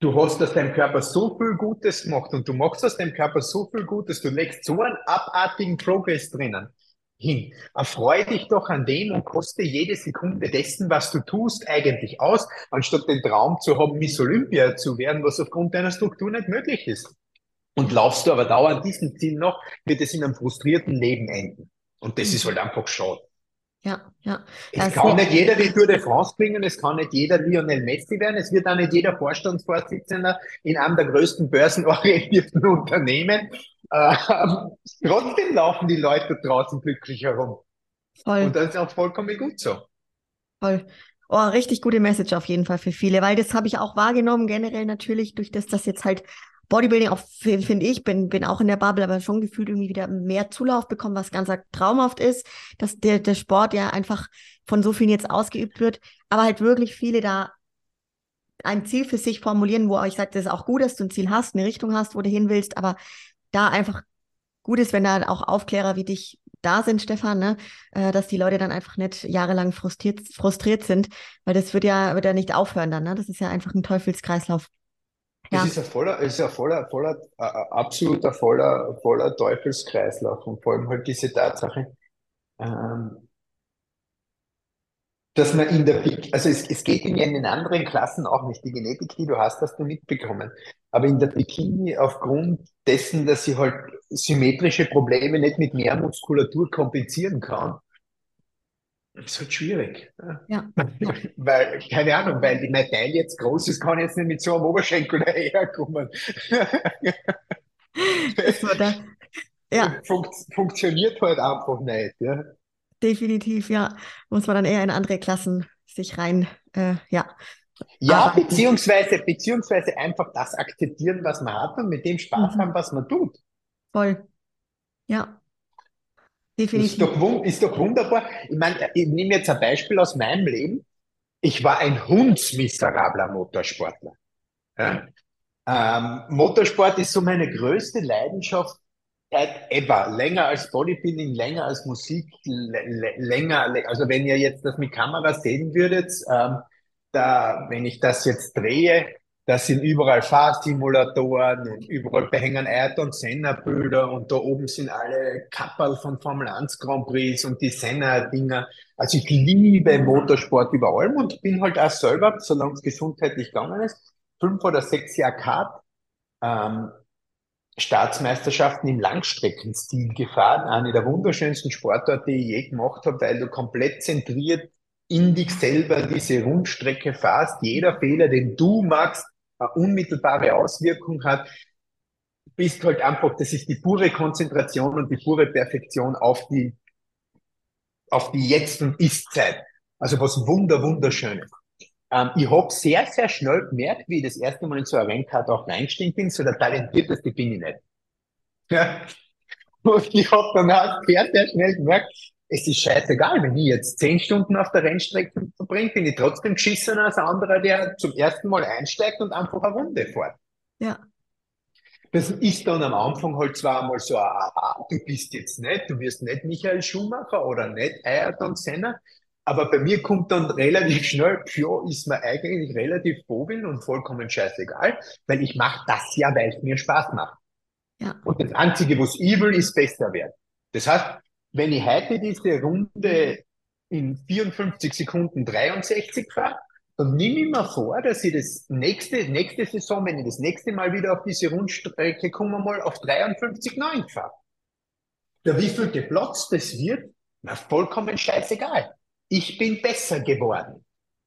du hast aus deinem Körper so viel Gutes gemacht und du machst aus deinem Körper so viel Gutes, du legst so einen abartigen Progress drinnen hin. Erfreu dich doch an dem und koste jede Sekunde dessen, was du tust, eigentlich aus, anstatt den Traum zu haben, Miss Olympia zu werden, was aufgrund deiner Struktur nicht möglich ist. Und laufst du aber dauernd diesem Ziel noch, wird es in einem frustrierten Leben enden. Und das ist halt einfach schade. Ja, ja. Es also, kann nicht jeder die Tour de France bringen, es kann nicht jeder Lionel Messi werden, es wird auch nicht jeder Vorstandsvorsitzender in einem der größten börsenorientierten Unternehmen ähm, trotzdem laufen die Leute draußen glücklich herum. Voll. Und das ist auch vollkommen gut so. Voll. Oh, richtig gute Message auf jeden Fall für viele, weil das habe ich auch wahrgenommen, generell natürlich, durch das, dass jetzt halt Bodybuilding auch, finde ich, bin, bin auch in der Bubble, aber schon gefühlt irgendwie wieder mehr Zulauf bekommen, was ganz traumhaft ist, dass der, der Sport ja einfach von so vielen jetzt ausgeübt wird, aber halt wirklich viele da ein Ziel für sich formulieren, wo ich sage, das ist auch gut, dass du ein Ziel hast, eine Richtung hast, wo du hin willst, aber da einfach gut ist, wenn da auch Aufklärer wie dich da sind, Stefan, ne? Äh, dass die Leute dann einfach nicht jahrelang frustriert, frustriert sind, weil das wird ja, wird ja nicht aufhören dann. Ne? Das ist ja einfach ein Teufelskreislauf. Ja. Es ist ein voller, es ist ein voller, voller, äh, absoluter voller, voller Teufelskreislauf und vor allem halt diese Tatsache, ähm, dass man in der, also es, es geht in den anderen Klassen auch nicht. Die Genetik, die du hast, hast du mitbekommen. Aber in der Bikini aufgrund dessen, dass sie halt symmetrische Probleme nicht mit mehr Muskulatur kompensieren kann, ist halt schwierig. Ja. weil, keine Ahnung, weil die Medaille jetzt groß ist, kann jetzt nicht mit so einem Oberschenkel daherkommen. das war da. Ja. Funkt, funktioniert halt einfach nicht. Ja definitiv, ja. Muss man dann eher in andere Klassen sich rein, äh, ja. Ja, arbeiten. beziehungsweise, beziehungsweise einfach das akzeptieren, was man hat und mit dem Spaß mhm. haben, was man tut. Voll. Ja. Definitiv. Ist doch, ist doch wunderbar. Ich meine, ich nehme jetzt ein Beispiel aus meinem Leben. Ich war ein hundsmiserabler Motorsportler. Ja? Ähm, Motorsport ist so meine größte Leidenschaft ever. Länger als Bodybuilding, länger als Musik, länger, also wenn ihr jetzt das mit Kamera sehen würdet, ähm, da, wenn ich das jetzt drehe, das sind überall Fahrsimulatoren und überall behängen Ayrton Senna Bilder und da oben sind alle Kapperl von Formel 1 Grand Prix und die Senna Dinger. Also ich liebe Motorsport über allem und bin halt auch selber, solange es gesundheitlich gegangen ist, fünf oder sechs Jahre Kart, ähm, Staatsmeisterschaften im Langstreckenstil gefahren. Eine der wunderschönsten Sportarten, die ich je gemacht habe, weil du komplett zentriert in dich selber diese Rundstrecke fährst. Jeder Fehler, den du machst, unmittelbare Auswirkung hat. Bist halt einfach, das ist die pure Konzentration und die pure Perfektion auf die, auf die Jetzt- und Ist-Zeit. Also was wunder, wunderschönes. Ähm, ich habe sehr, sehr schnell gemerkt, wie ich das erste Mal in so eine Rennkarte auch reingestiegen bin, so der talentierteste bin ich nicht. Ja. Und ich habe dann auch sehr, sehr schnell gemerkt, es ist scheißegal, wenn ich jetzt zehn Stunden auf der Rennstrecke verbringe, bin ich trotzdem geschissener als ein anderer, der zum ersten Mal einsteigt und einfach eine Runde fährt. Ja. Das ist dann am Anfang halt zwar einmal so, aha, du bist jetzt nicht, du wirst nicht Michael Schumacher oder nicht Ayrton Senna, aber bei mir kommt dann relativ schnell, ja, ist mir eigentlich relativ bobin und vollkommen scheißegal, weil ich mache das ja, weil es mir Spaß macht. Ja. Und das Einzige, was ich will, ist besser werden. Das heißt, wenn ich heute diese Runde in 54 Sekunden 63 fahre, dann nehme ich mir vor, dass ich das nächste, nächste Saison, wenn ich das nächste Mal wieder auf diese Rundstrecke komme, mal auf 53,9 fahre. Der wievielte Platz das wird, na, vollkommen scheißegal. Ich bin besser geworden.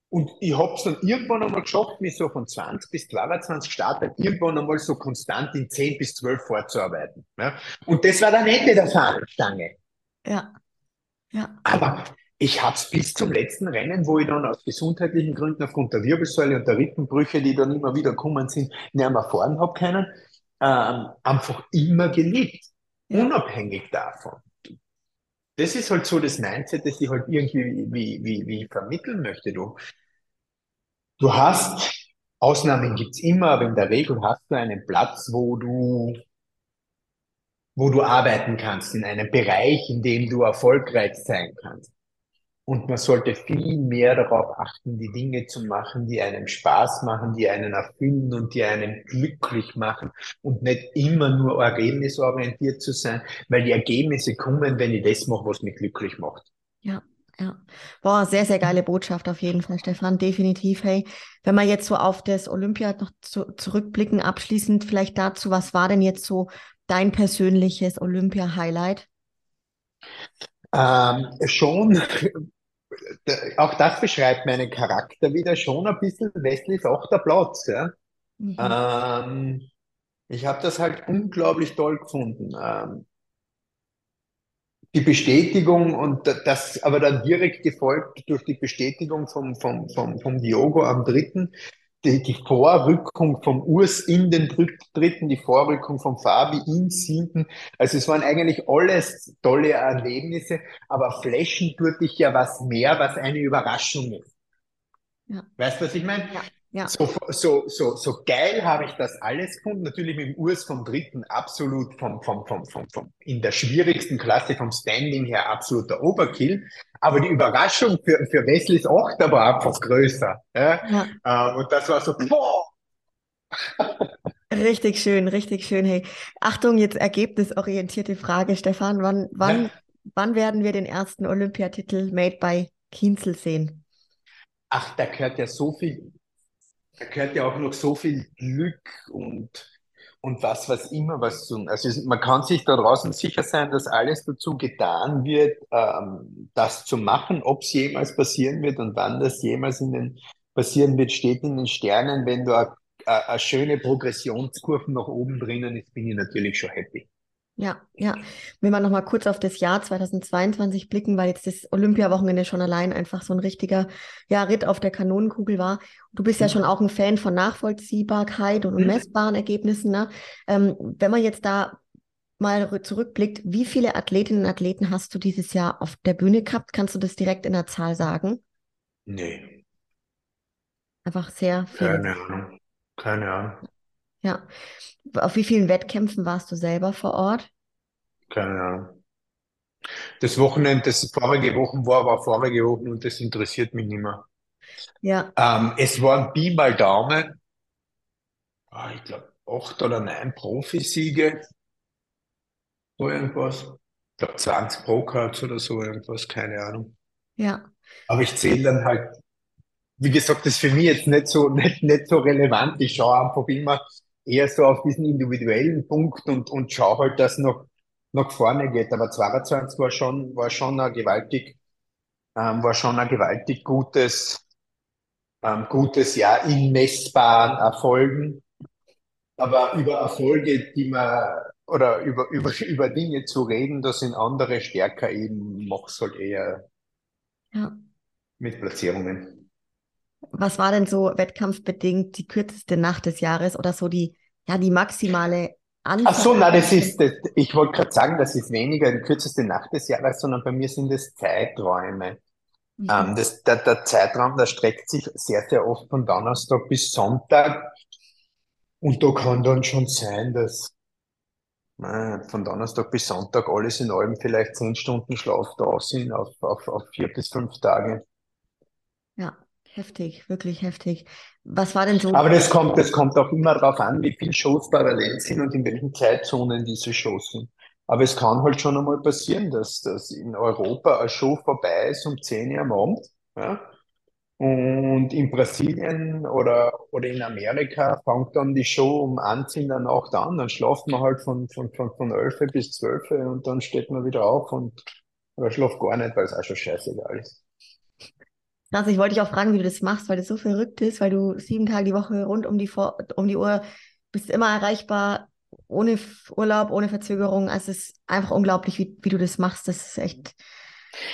Und ich habe es dann irgendwann einmal geschafft, mich so von 20 bis 22 startet, irgendwann einmal so konstant in 10 bis 12 vorzuarbeiten. Ja? Und das war dann Ende der Fahnenstange. Ja. Ja. Aber ich habe es bis zum letzten Rennen, wo ich dann aus gesundheitlichen Gründen aufgrund der Wirbelsäule und der Rippenbrüche, die dann immer wieder kommen sind, nicht mehr fahren habe können, ähm, einfach immer geliebt. Ja. Unabhängig davon. Das ist halt so das Mindset, das ich halt irgendwie wie, wie, wie vermitteln möchte. Du, du hast, Ausnahmen gibt's immer, aber in der Regel hast du einen Platz, wo du wo du arbeiten kannst, in einem Bereich, in dem du erfolgreich sein kannst. Und man sollte viel mehr darauf achten, die Dinge zu machen, die einem Spaß machen, die einen erfüllen und die einen glücklich machen und nicht immer nur ergebnisorientiert zu sein, weil die Ergebnisse kommen, wenn ich das mache, was mich glücklich macht. Ja, ja. Boah, sehr, sehr geile Botschaft auf jeden Fall, Stefan. Definitiv. Hey, wenn wir jetzt so auf das Olympia noch zu, zurückblicken, abschließend vielleicht dazu, was war denn jetzt so dein persönliches Olympia-Highlight? Ähm, schon, auch das beschreibt meinen Charakter wieder, schon ein bisschen westlich auch der Platz. Ja? Mhm. Ähm, ich habe das halt unglaublich toll gefunden. Ähm, die Bestätigung und das aber dann direkt gefolgt durch die Bestätigung vom, vom, vom, vom Diogo am dritten, die, die Vorrückung vom Urs in den dritten, die Vorrückung vom Fabi in siebten. Also es waren eigentlich alles tolle Erlebnisse, aber flashen tut dich ja was mehr, was eine Überraschung ist. Ja. Weißt du, was ich meine? Ja. Ja. So, so, so, so geil habe ich das alles gefunden. Natürlich mit dem Urs vom dritten absolut vom, vom, vom, vom, vom, in der schwierigsten Klasse vom Standing her absoluter Overkill. Aber die Überraschung für, für Wesleys Achter war einfach größer. Ja? Ja. Äh, und das war so, boah! Richtig schön, richtig schön. Hey, Achtung, jetzt ergebnisorientierte Frage, Stefan. Wann, wann, Ja. wann werden wir den ersten Olympiatitel Made by Kienzel sehen? Ach, da gehört ja so viel, da gehört ja auch noch so viel Glück und, und was, was immer was zu. Also man kann sich da draußen sicher sein, dass alles dazu getan wird, ähm, das zu machen. Ob es jemals passieren wird und wann das jemals in den passieren wird, steht in den Sternen. Wenn da eine schöne Progressionskurve nach oben drinnen ist, bin ich natürlich schon happy. Ja, ja. Wenn wir nochmal kurz auf das Jahr 2022 blicken, weil jetzt das Olympiawochenende schon allein einfach so ein richtiger ja, Ritt auf der Kanonenkugel war. Du bist ja schon auch ein Fan von Nachvollziehbarkeit und, Mhm. messbaren Ergebnissen. Ne? Ähm, wenn man jetzt da mal rü- zurückblickt, wie viele Athletinnen und Athleten hast du dieses Jahr auf der Bühne gehabt? Kannst du das direkt in der Zahl sagen? Nee, Einfach sehr viele. keine Ahnung. Keine Ahnung. Ja. Auf wie vielen Wettkämpfen warst du selber vor Ort? Keine Ahnung. Das Wochenende, das vorige Wochen war, war vorige Wochen und das interessiert mich nicht mehr. Ja, Ähm, es waren Pi mal Daumen, ah, ich glaube, acht oder neun Profisiege, so irgendwas. Ich glaube, 20 Pro-Cards oder so irgendwas, keine Ahnung. ja, Aber ich zähle dann halt, wie gesagt, das ist für mich jetzt nicht so, nicht, nicht so relevant. Ich schaue einfach immer eher so auf diesen individuellen Punkt und, und schaue halt, dass noch nach vorne geht. Aber 22 war schon, war schon ein gewaltig, ähm, war schon ein gewaltig gutes, ähm, gutes Jahr in messbaren Erfolgen. Aber über Erfolge, die man, oder über, über, über Dinge zu reden, da sind andere stärker eben, mach's halt eher ja. mit Platzierungen. Was war denn so wettkampfbedingt die kürzeste Nacht des Jahres oder so die, ja, die maximale Ach so, na, das ist, das, ich wollte gerade sagen, das ist weniger die kürzeste Nacht des Jahres, sondern bei mir sind es Zeiträume. Ähm, das, der, der Zeitraum, der streckt sich sehr, sehr oft von Donnerstag bis Sonntag. Und da kann dann schon sein, dass von Donnerstag bis Sonntag alles in allem vielleicht zehn Stunden Schlaf da sind auf, auf, auf vier bis fünf Tage. Ja, heftig, wirklich heftig. Was war denn so? Aber das kommt, das kommt auch immer darauf an, wie viele Shows parallel sind und in welchen Zeitzonen diese Shows sind. Aber es kann halt schon einmal passieren, dass, dass in Europa eine Show vorbei ist um 10 Uhr am Abend. Ja? Und in Brasilien oder, oder in Amerika fängt dann die Show um 1 in der Nacht an. Dann schlaft man halt von, von, von, von 11 bis 12 und dann steht man wieder auf und schlaft gar nicht, weil es auch schon scheißegal ist. Krass, ich wollte dich auch fragen, wie du das machst, weil das so verrückt ist, weil du sieben Tage die Woche rund um die, um die Uhr bist immer erreichbar, ohne Urlaub, ohne Verzögerung. Also es ist einfach unglaublich, wie, wie du das machst. Das ist echt.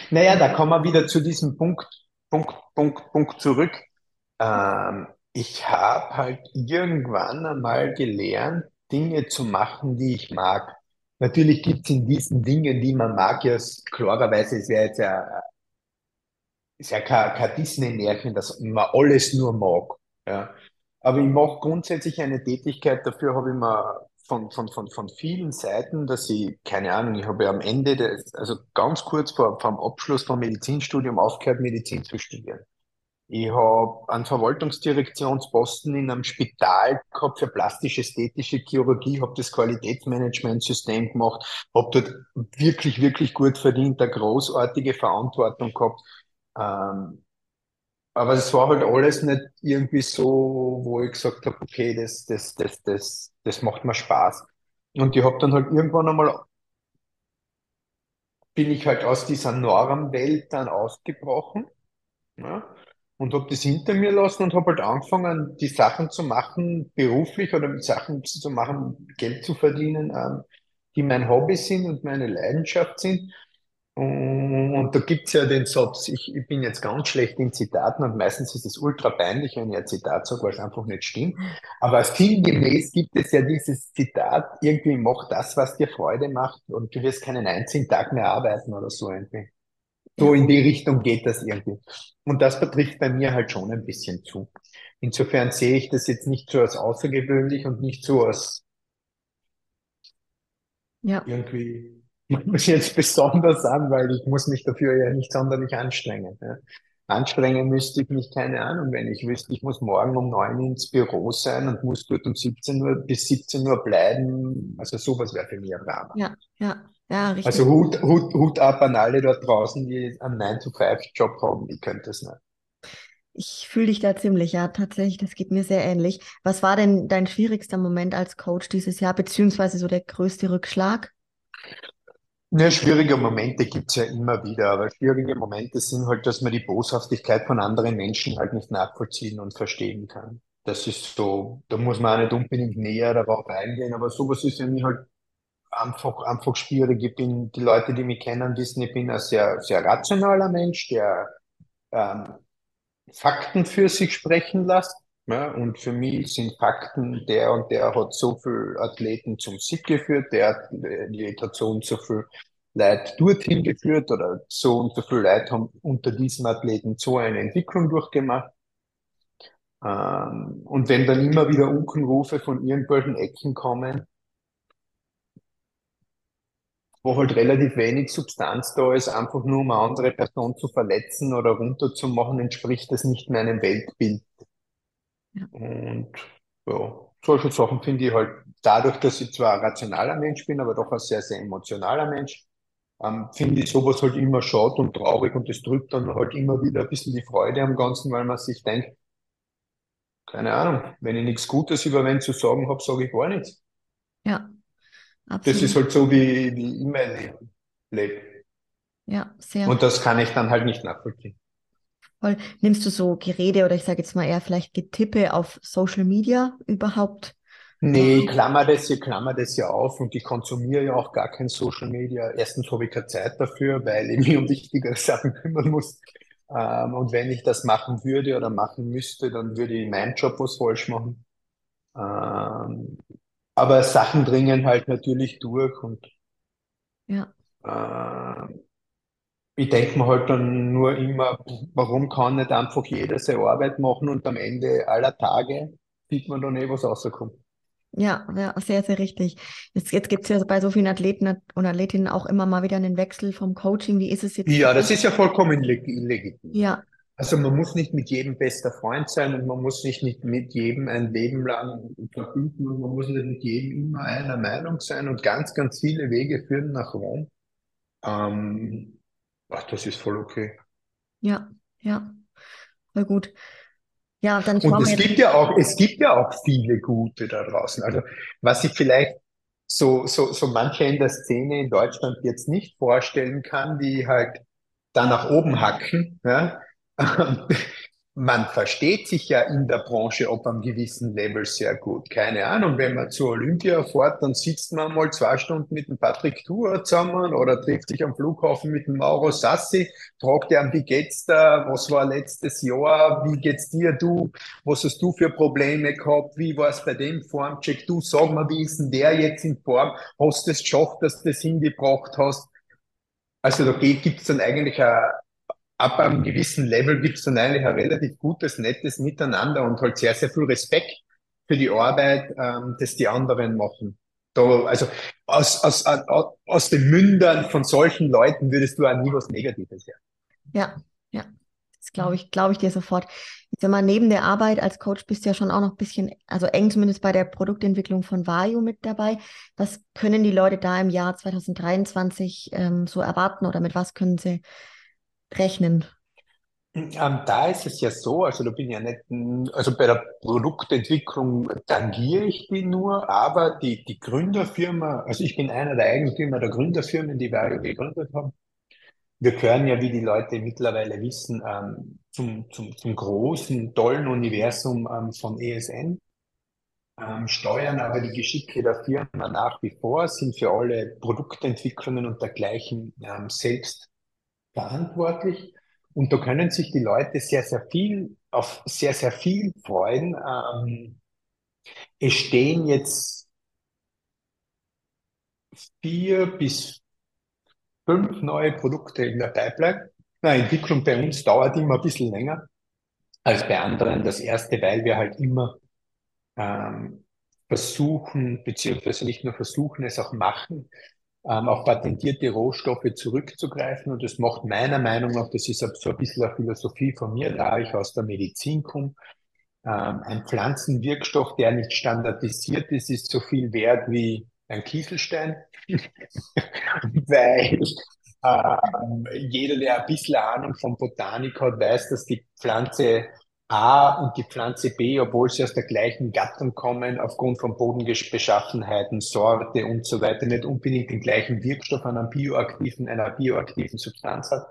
Naja, da kommen wir wieder zu diesem Punkt, Punkt, Punkt, Punkt zurück. Ähm, ich habe halt irgendwann einmal gelernt, Dinge zu machen, die ich mag. Natürlich gibt es in diesen Dingen, die man mag, ja klarerweise, es wäre jetzt ja, ist ja kein, kein Disney-Märchen, dass man alles nur mag. Ja. Aber ich mache grundsätzlich eine Tätigkeit, dafür habe ich mir von, von, von, von vielen Seiten, dass ich, keine Ahnung, ich habe ja am Ende, des, also ganz kurz vor, vor dem Abschluss vom Medizinstudium aufgehört, Medizin zu studieren. Ich habe einen Verwaltungsdirektionsposten in einem Spital gehabt für plastisch-ästhetische Chirurgie, habe das Qualitätsmanagementsystem gemacht, habe dort wirklich, wirklich gut verdient, eine großartige Verantwortung gehabt. Ähm, aber es war halt alles nicht irgendwie so, wo ich gesagt habe, okay, das, das, das, das, das macht mir Spaß. Und ich habe dann halt irgendwann einmal, bin ich halt aus dieser Normwelt dann ausgebrochen ja, und habe das hinter mir lassen und habe halt angefangen, die Sachen zu machen, beruflich oder mit Sachen zu machen, Geld zu verdienen, ähm, die mein Hobby sind und meine Leidenschaft sind. Und da gibt's ja den Satz, ich, ich bin jetzt ganz schlecht in Zitaten und meistens ist es ultra peinlich, wenn ich ein Zitat sage, weil es einfach nicht stimmt. Aber sinngemäß gibt es ja dieses Zitat, irgendwie mach das, was dir Freude macht und du wirst keinen einzigen Tag mehr arbeiten oder so irgendwie. So in die Richtung geht das irgendwie. Und das betrifft bei mir halt schon ein bisschen zu. Insofern sehe ich das jetzt nicht so als außergewöhnlich und nicht so als ja. irgendwie muss jetzt besonders an, weil ich muss mich dafür ja nicht sonderlich anstrengen. Ja. Anstrengen müsste ich mich, keine Ahnung, wenn ich wüsste, ich muss morgen um neun ins Büro sein und muss dort um 17 Uhr bis 17 Uhr bleiben. Also sowas wäre für mich ein Drama. Ja, ja, ja, richtig. Also Hut, Hut, Hut ab an alle dort draußen, die einen 9-to-5-Job haben. Ich könnte es nicht. Ich fühle dich da ziemlich, ja, tatsächlich, das geht mir sehr ähnlich. Was war denn dein schwierigster Moment als Coach dieses Jahr, beziehungsweise so der größte Rückschlag? Ja, schwierige Momente gibt's ja immer wieder, aber schwierige Momente sind halt, dass man die Boshaftigkeit von anderen Menschen halt nicht nachvollziehen und verstehen kann. Das ist so, da muss man auch nicht unbedingt näher darauf eingehen, aber sowas ist ja mir halt einfach, einfach schwierig. Ich bin, die Leute, die mich kennen, wissen, ich bin ein sehr, sehr rationaler Mensch, der ähm, Fakten für sich sprechen lässt. Ja, und für mich sind Fakten, der und der hat so viel Athleten zum Sieg geführt, der hat so und so viel Leute dorthin geführt oder so und so viele Leute haben unter diesem Athleten so eine Entwicklung durchgemacht. Ähm, und wenn dann immer wieder Unkenrufe von irgendwelchen Ecken kommen, wo halt relativ wenig Substanz da ist, einfach nur um eine andere Person zu verletzen oder runterzumachen, entspricht das nicht meinem Weltbild. Und ja, solche Sachen finde ich halt dadurch, dass ich zwar ein rationaler Mensch bin, aber doch ein sehr, sehr emotionaler Mensch, ähm, finde ich sowas halt immer schade und traurig und das drückt dann halt immer wieder ein bisschen die Freude am Ganzen, weil man sich denkt, keine Ahnung, wenn ich nichts Gutes über wen zu sagen habe, sage ich gar nichts. Ja, absolut. Das ist halt so, wie, wie ich mein Leben lebe. Ja, sehr. Und das kann ich dann halt nicht nachvollziehen. Voll. Nimmst du so Gerede oder ich sage jetzt mal eher vielleicht Getippe auf Social Media überhaupt? Nee, ich klammer das, ich klammer das ja auf und ich konsumiere ja auch gar kein Social Media. Erstens habe ich keine Zeit dafür, weil ich mich um wichtigere Sachen kümmern muss. Ähm, und wenn ich das machen würde oder machen müsste, dann würde ich meinen Job was falsch machen. Ähm, aber Sachen dringen halt natürlich durch und Ja, äh, ich denke mir halt dann nur immer, warum kann nicht einfach jeder seine Arbeit machen und am Ende aller Tage sieht man dann eh, was rauskommt. ja, ja, sehr, sehr richtig. Jetzt, jetzt gibt es ja bei so vielen Athleten und Athletinnen auch immer mal wieder einen Wechsel vom Coaching. Wie ist es jetzt Ja, das ist ja vollkommen leg- legitim. Ja, Also man muss nicht mit jedem bester Freund sein und man muss sich nicht mit jedem ein Leben lang verbinden und man muss nicht mit jedem immer einer Meinung sein und ganz, ganz viele Wege führen nach Rom. Ähm, ach, das ist voll okay. ja, ja, voll gut. Ja, dann Und es gibt ja auch, es gibt ja auch viele gute da draußen. Also was ich vielleicht so, so, so manche in der Szene in Deutschland jetzt nicht vorstellen kann, die halt da nach oben hacken, ja. Man versteht sich ja in der Branche ab einem gewissen Level sehr gut. Keine Ahnung, wenn man zur Olympia fährt, dann sitzt man mal zwei Stunden mit dem Patrick Tuor zusammen oder trifft sich am Flughafen mit dem Mauro Sassi, fragt ihn, wie geht's da, was war letztes Jahr, wie geht's dir, du, was hast du für Probleme gehabt, wie war es bei dem Formcheck, du sag mal, wie ist denn der jetzt in Form, hast du es geschafft, dass du das hingebracht hast? Also da gibt es dann eigentlich ein, ab einem gewissen Level gibt es dann eigentlich ein relativ gutes, nettes Miteinander und halt sehr, sehr viel Respekt für die Arbeit, ähm, das die anderen machen. Da, also aus, aus, aus, aus den Mündern von solchen Leuten würdest du auch nie was Negatives hören. Ja, ja, das glaube ich, glaube ich dir sofort. Jetzt, wenn man neben der Arbeit als Coach bist du ja schon auch noch ein bisschen, also eng zumindest bei der Produktentwicklung von Vario mit dabei. Was können die Leute da im Jahr 2023 ähm, so erwarten oder mit was können sie rechnen? Ähm, da ist es ja so, also da bin ich ja nicht, also bei der Produktentwicklung tangiere ich die nur, aber die, die Gründerfirma, also ich bin einer der Eigentümer der Gründerfirmen, die Vario gegründet haben. Wir gehören ja, wie die Leute mittlerweile wissen, ähm, zum, zum, zum großen, tollen Universum ähm, von ESN, steuern aber die Geschicke der Firma nach wie vor, sind für alle Produktentwicklungen und dergleichen selbst verantwortlich. Und da können sich die Leute sehr, sehr viel auf sehr, sehr viel freuen. Ähm, es stehen jetzt vier bis fünf neue Produkte in der Pipeline. Na, Entwicklung bei uns dauert immer ein bisschen länger als bei anderen. Das erste, weil wir halt immer ähm, versuchen, beziehungsweise nicht nur versuchen, es auch machen, ähm, auf patentierte Rohstoffe zurückzugreifen. Und das macht meiner Meinung nach, das ist so ein bisschen eine Philosophie von mir, da ich aus der Medizin komme. Ähm, ein Pflanzenwirkstoff, der nicht standardisiert ist, ist so viel wert wie ein Kieselstein, weil ähm, jeder, der ein bisschen Ahnung von Botanik hat, weiß, dass die Pflanze A und die Pflanze B, obwohl sie aus der gleichen Gattung kommen, aufgrund von Bodenbeschaffenheiten, Sorte und so weiter, nicht unbedingt den gleichen Wirkstoff an einem bioaktiven, einer bioaktiven Substanz hat.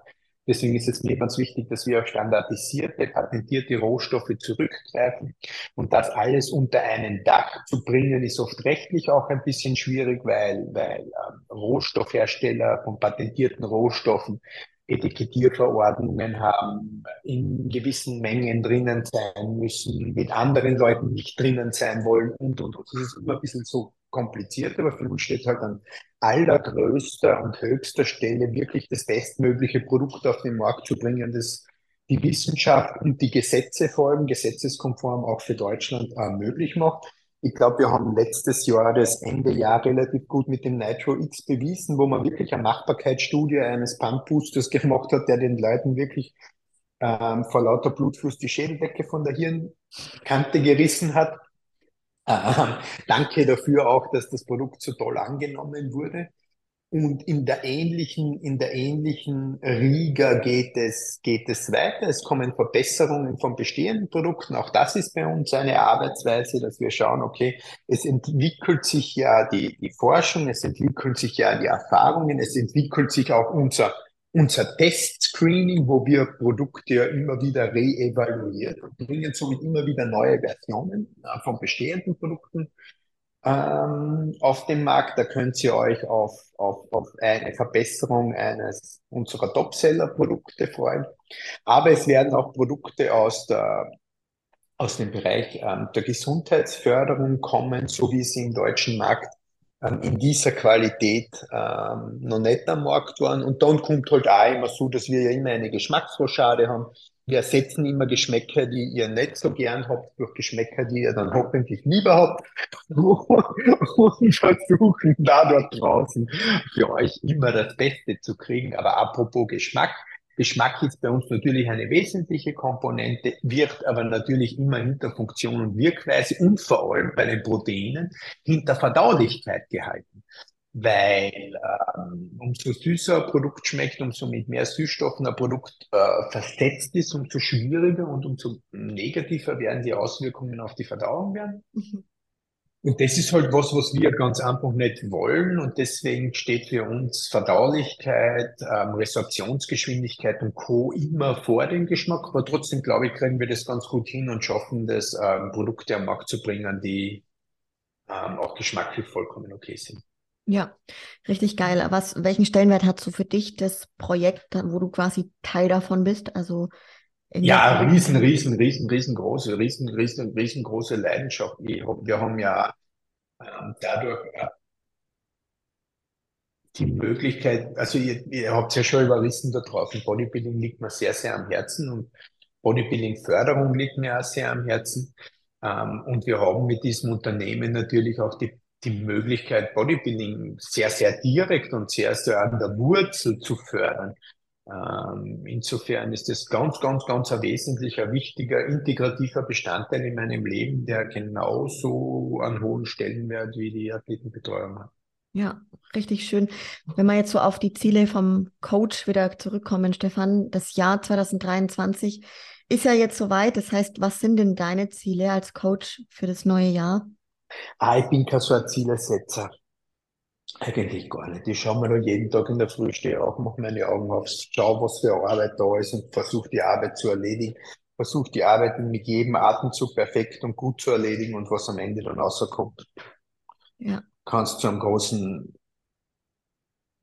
Deswegen ist es mir ganz wichtig, dass wir auf standardisierte, patentierte Rohstoffe zurückgreifen. Und das alles unter einen Dach zu bringen, ist oft rechtlich auch ein bisschen schwierig, weil, weil ähm, Rohstoffhersteller von patentierten Rohstoffen Etikettierverordnungen haben, in gewissen Mengen drinnen sein müssen, mit anderen Leuten nicht drinnen sein wollen und, und, und. Das ist immer ein bisschen so kompliziert, aber für uns steht halt an allergrößter und höchster Stelle wirklich das bestmögliche Produkt auf den Markt zu bringen, das die Wissenschaft und die Gesetze allem gesetzeskonform auch für Deutschland äh, möglich macht. Ich glaube, wir haben letztes Jahr das Ende Jahr relativ gut mit dem Nitro X bewiesen, wo man wirklich eine Machbarkeitsstudie eines Pumpboosters gemacht hat, der den Leuten wirklich ähm, vor lauter Blutfluss die Schädeldecke von der Hirnkante gerissen hat. Ähm, danke dafür auch, dass das Produkt so toll angenommen wurde. Und in der ähnlichen, in der ähnlichen Riga geht es, geht es weiter. Es kommen Verbesserungen von bestehenden Produkten. Auch das ist bei uns eine Arbeitsweise, dass wir schauen, okay, es entwickelt sich ja die, die Forschung, es entwickeln sich ja die Erfahrungen, es entwickelt sich auch unser, unser Testscreening, wo wir Produkte ja immer wieder reevaluieren und bringen somit immer wieder neue Versionen äh, von bestehenden Produkten ähm, auf dem Markt. Da könnt ihr euch auf, auf, auf eine Verbesserung eines unserer Topseller-Produkte freuen. Aber es werden auch Produkte aus der aus dem Bereich ähm, der Gesundheitsförderung kommen, so wie sie im deutschen Markt ähm, in dieser Qualität ähm, noch nicht am Markt waren. Und dann kommt halt auch immer so, dass wir ja immer eine Geschmacksrochade haben. Wir ersetzen immer Geschmäcker, die ihr nicht so gern habt, durch Geschmäcker, die ihr dann hoffentlich lieber habt und versuchen da dort draußen für euch immer das Beste zu kriegen. Aber apropos Geschmack, Geschmack ist bei uns natürlich eine wesentliche Komponente, wird aber natürlich immer hinter Funktion und Wirkweise und vor allem bei den Proteinen hinter Verdaulichkeit gehalten. Weil ähm, umso süßer ein Produkt schmeckt, umso mit mehr Süßstoffen ein Produkt äh, versetzt ist, umso schwieriger und umso negativer werden die Auswirkungen auf die Verdauung werden. Mhm. Und das ist halt was, was wir ganz einfach nicht wollen. Und deswegen steht für uns Verdaulichkeit, ähm, Resorptionsgeschwindigkeit und Co. immer vor dem Geschmack. Aber trotzdem, glaube ich, kriegen wir das ganz gut hin und schaffen das, ähm, Produkte am Markt zu bringen, die ähm, auch geschmacklich vollkommen okay sind. Ja, richtig geil. Was, welchen Stellenwert hat so für dich das Projekt, wo du quasi Teil davon bist? Also ja, riesen, riesen, riesen, riesengroße, riesen, riesen, riesengroße Leidenschaft. Wir haben ja ähm, dadurch äh, die Möglichkeit, also ihr, ihr habt ja schon überrissen da draußen, Bodybuilding liegt mir sehr, sehr am Herzen und Bodybuilding-Förderung liegt mir auch sehr am Herzen. Ähm, und wir haben mit diesem Unternehmen natürlich auch die, die Möglichkeit, Bodybuilding sehr, sehr direkt und sehr, sehr an der Wurzel zu fördern. Ähm, insofern ist es ganz, ganz, ganz ein wesentlicher, wichtiger, integrativer Bestandteil in meinem Leben, der genauso einen hohen Stellenwert wie die Athletenbetreuung hat. Ja, richtig schön. Wenn wir jetzt so auf die Ziele vom Coach wieder zurückkommen, Stefan, das Jahr 2023 ist ja jetzt soweit. Das heißt, was sind denn deine Ziele als Coach für das neue Jahr? Ah, ich bin kein so ein Zielesetzer. Eigentlich gar nicht. Ich schaue mir nur jeden Tag in der Früh, stehe auf, mache meine Augen auf, schaue, was für Arbeit da ist und versuche die Arbeit zu erledigen. Versuche die Arbeit mit jedem Atemzug perfekt und gut zu erledigen und was am Ende dann rauskommt. Ja. Kannst zu einem großen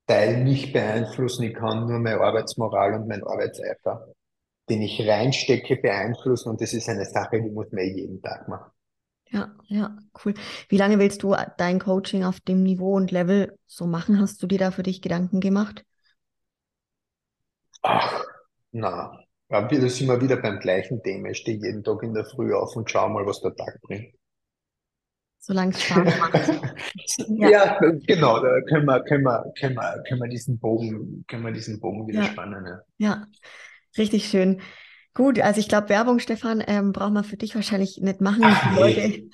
Teil nicht beeinflussen. Ich kann nur meine Arbeitsmoral und mein Arbeitseifer, den ich reinstecke, beeinflussen und das ist eine Sache, die muss man jeden Tag machen. Ja, ja, cool. Wie lange willst du dein Coaching auf dem Niveau und Level so machen? Hast du dir da für dich Gedanken gemacht? Ach, na, wir sind wir wieder beim gleichen Thema. Ich stehe jeden Tag in der Früh auf und schau mal, was der Tag bringt. Solange es Spaß macht. ja. ja. genau, da können wir, können wir, können wir, können wir diesen Bogen, können wir diesen Bogen wieder ja. spannen. Ja. ja, richtig schön. Gut, also ich glaube, Werbung, Stefan, ähm, braucht man für dich wahrscheinlich nicht machen. Ach, die, Leute,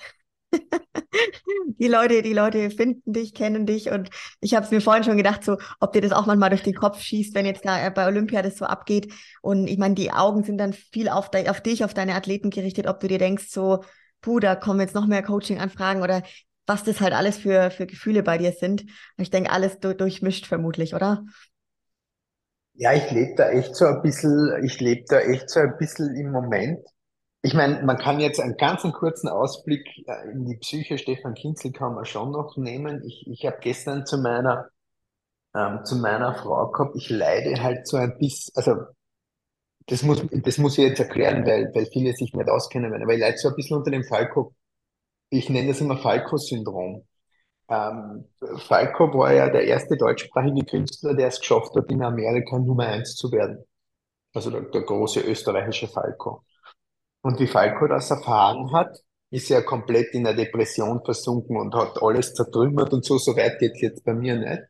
die Leute, die Leute finden dich, kennen dich und ich habe es mir vorhin schon gedacht, so, ob dir das auch manchmal durch den Kopf schießt, wenn jetzt da äh, bei Olympia das so abgeht. Und ich meine, die Augen sind dann viel auf, de auf dich, auf deine Athleten gerichtet, ob du dir denkst, so, puh, da kommen jetzt noch mehr Coaching-Anfragen oder was das halt alles für, für Gefühle bei dir sind. Ich denke, alles du durchmischt vermutlich, oder? Ja, ich lebe da echt so ein bisschen, ich lebe da echt so ein bisschen im Moment. Ich meine, man kann jetzt einen ganz kurzen Ausblick äh, in die Psyche Stefan Kinzel kann man schon noch nehmen. Ich, ich habe gestern zu meiner, ähm, zu meiner Frau gehabt, ich leide halt so ein bisschen, also das muss, das muss ich jetzt erklären, weil, weil viele sich nicht auskennen, aber ich leide so ein bisschen unter dem Falco, ich nenne das immer Falco-Syndrom. Ähm, Falco war ja der erste deutschsprachige Künstler, der es geschafft hat, in Amerika Nummer eins zu werden. Also der, der große österreichische Falco. Und wie Falco das erfahren hat, ist er komplett in der Depression versunken und hat alles zertrümmert und so, so weit geht's jetzt bei mir nicht.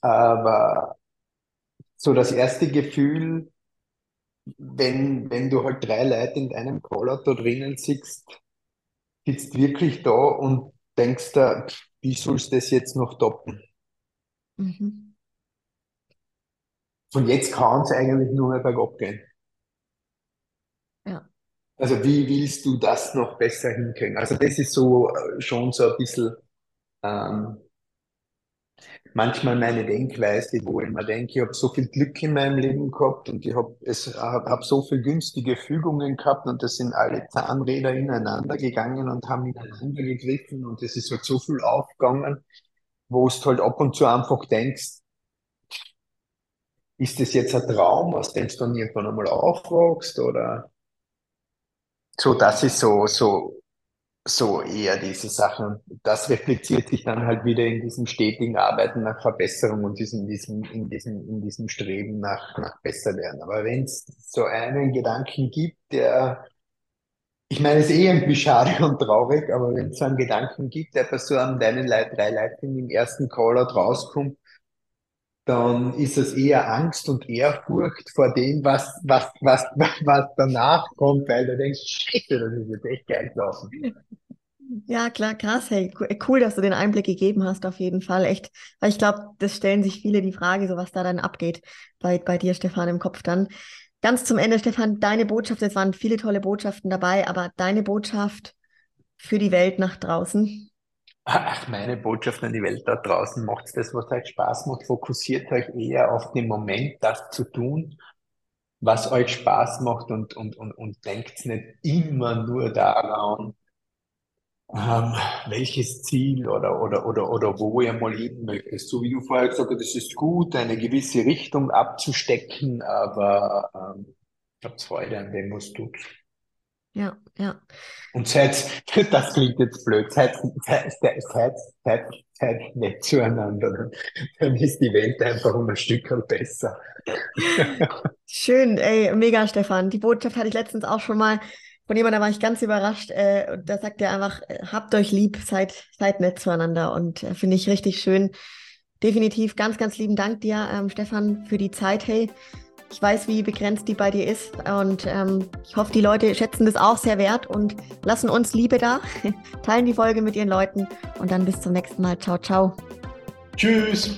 Aber so das erste Gefühl, wenn, wenn du halt drei Leute in deinem Caller da drinnen sitzt, sitzt wirklich da und denkst da, wie sollst du das jetzt noch toppen? Mhm. Und jetzt kann es eigentlich nur mehr bergab gehen. Ja. Also wie willst du das noch besser hinkriegen? Also das ist so äh, schon so ein bisschen ähm, manchmal meine Denkweise, wo ich mir denke, ich habe so viel Glück in meinem Leben gehabt und ich habe hab, hab so viele günstige Fügungen gehabt und das sind alle Zahnräder ineinander gegangen und haben ineinander gegriffen und es ist halt so viel aufgegangen, wo du halt ab und zu einfach denkst, ist das jetzt ein Traum, aus dem du dann irgendwann einmal aufwachst oder? So, das ist so, so, so eher diese Sachen. Das reflektiert sich dann halt wieder in diesem stetigen Arbeiten nach Verbesserung und diesem, diesem, in diesem, in diesem Streben nach, nach besser werden. Aber wenn es so einen Gedanken gibt, der, ich meine, es ist eh irgendwie schade und traurig, aber wenn es so einen Gedanken gibt, der so einem deinen drei Leitungen im ersten Callout rauskommt, dann ist es eher Angst und Ehrfurcht vor dem, was, was, was, was danach kommt, weil du denkst, scheiße, das ist jetzt echt geil gelaufen. Ja, klar, krass. Hey, cool, dass du den Einblick gegeben hast, auf jeden Fall. Echt, weil ich glaube, das stellen sich viele die Frage, so was da dann abgeht bei, bei dir, Stefan, im Kopf dann. Ganz zum Ende, Stefan, deine Botschaft, es waren viele tolle Botschaften dabei, aber deine Botschaft für die Welt nach draußen? Ach, meine Botschaft an die Welt da draußen, macht das, was euch Spaß macht, fokussiert euch eher auf den Moment, das zu tun, was euch Spaß macht und, und, und, und denkt nicht immer nur daran, ähm, welches Ziel oder, oder, oder, oder wo ihr mal hin möchtet. So wie du vorher gesagt hast, es ist gut, eine gewisse Richtung abzustecken, aber ähm, habt Freude an dem, was tut. Ja, ja. Und seid, das klingt jetzt blöd, seid, seid, seid, seid, seid nett zueinander. Dann ist die Welt einfach um ein Stück besser. Schön, ey, mega, Stefan. Die Botschaft hatte ich letztens auch schon mal von jemandem, da war ich ganz überrascht. Äh, da sagt er einfach, äh, habt euch lieb, seid, seid nett zueinander. Und äh, finde ich richtig schön. Definitiv ganz, ganz lieben Dank dir, ähm, Stefan, für die Zeit. Hey, ich weiß, wie begrenzt die bei dir ist und ähm, ich hoffe, die Leute schätzen das auch sehr wert und lassen uns Liebe da, teilen die Folge mit ihren Leuten und dann bis zum nächsten Mal. Ciao, ciao. Tschüss.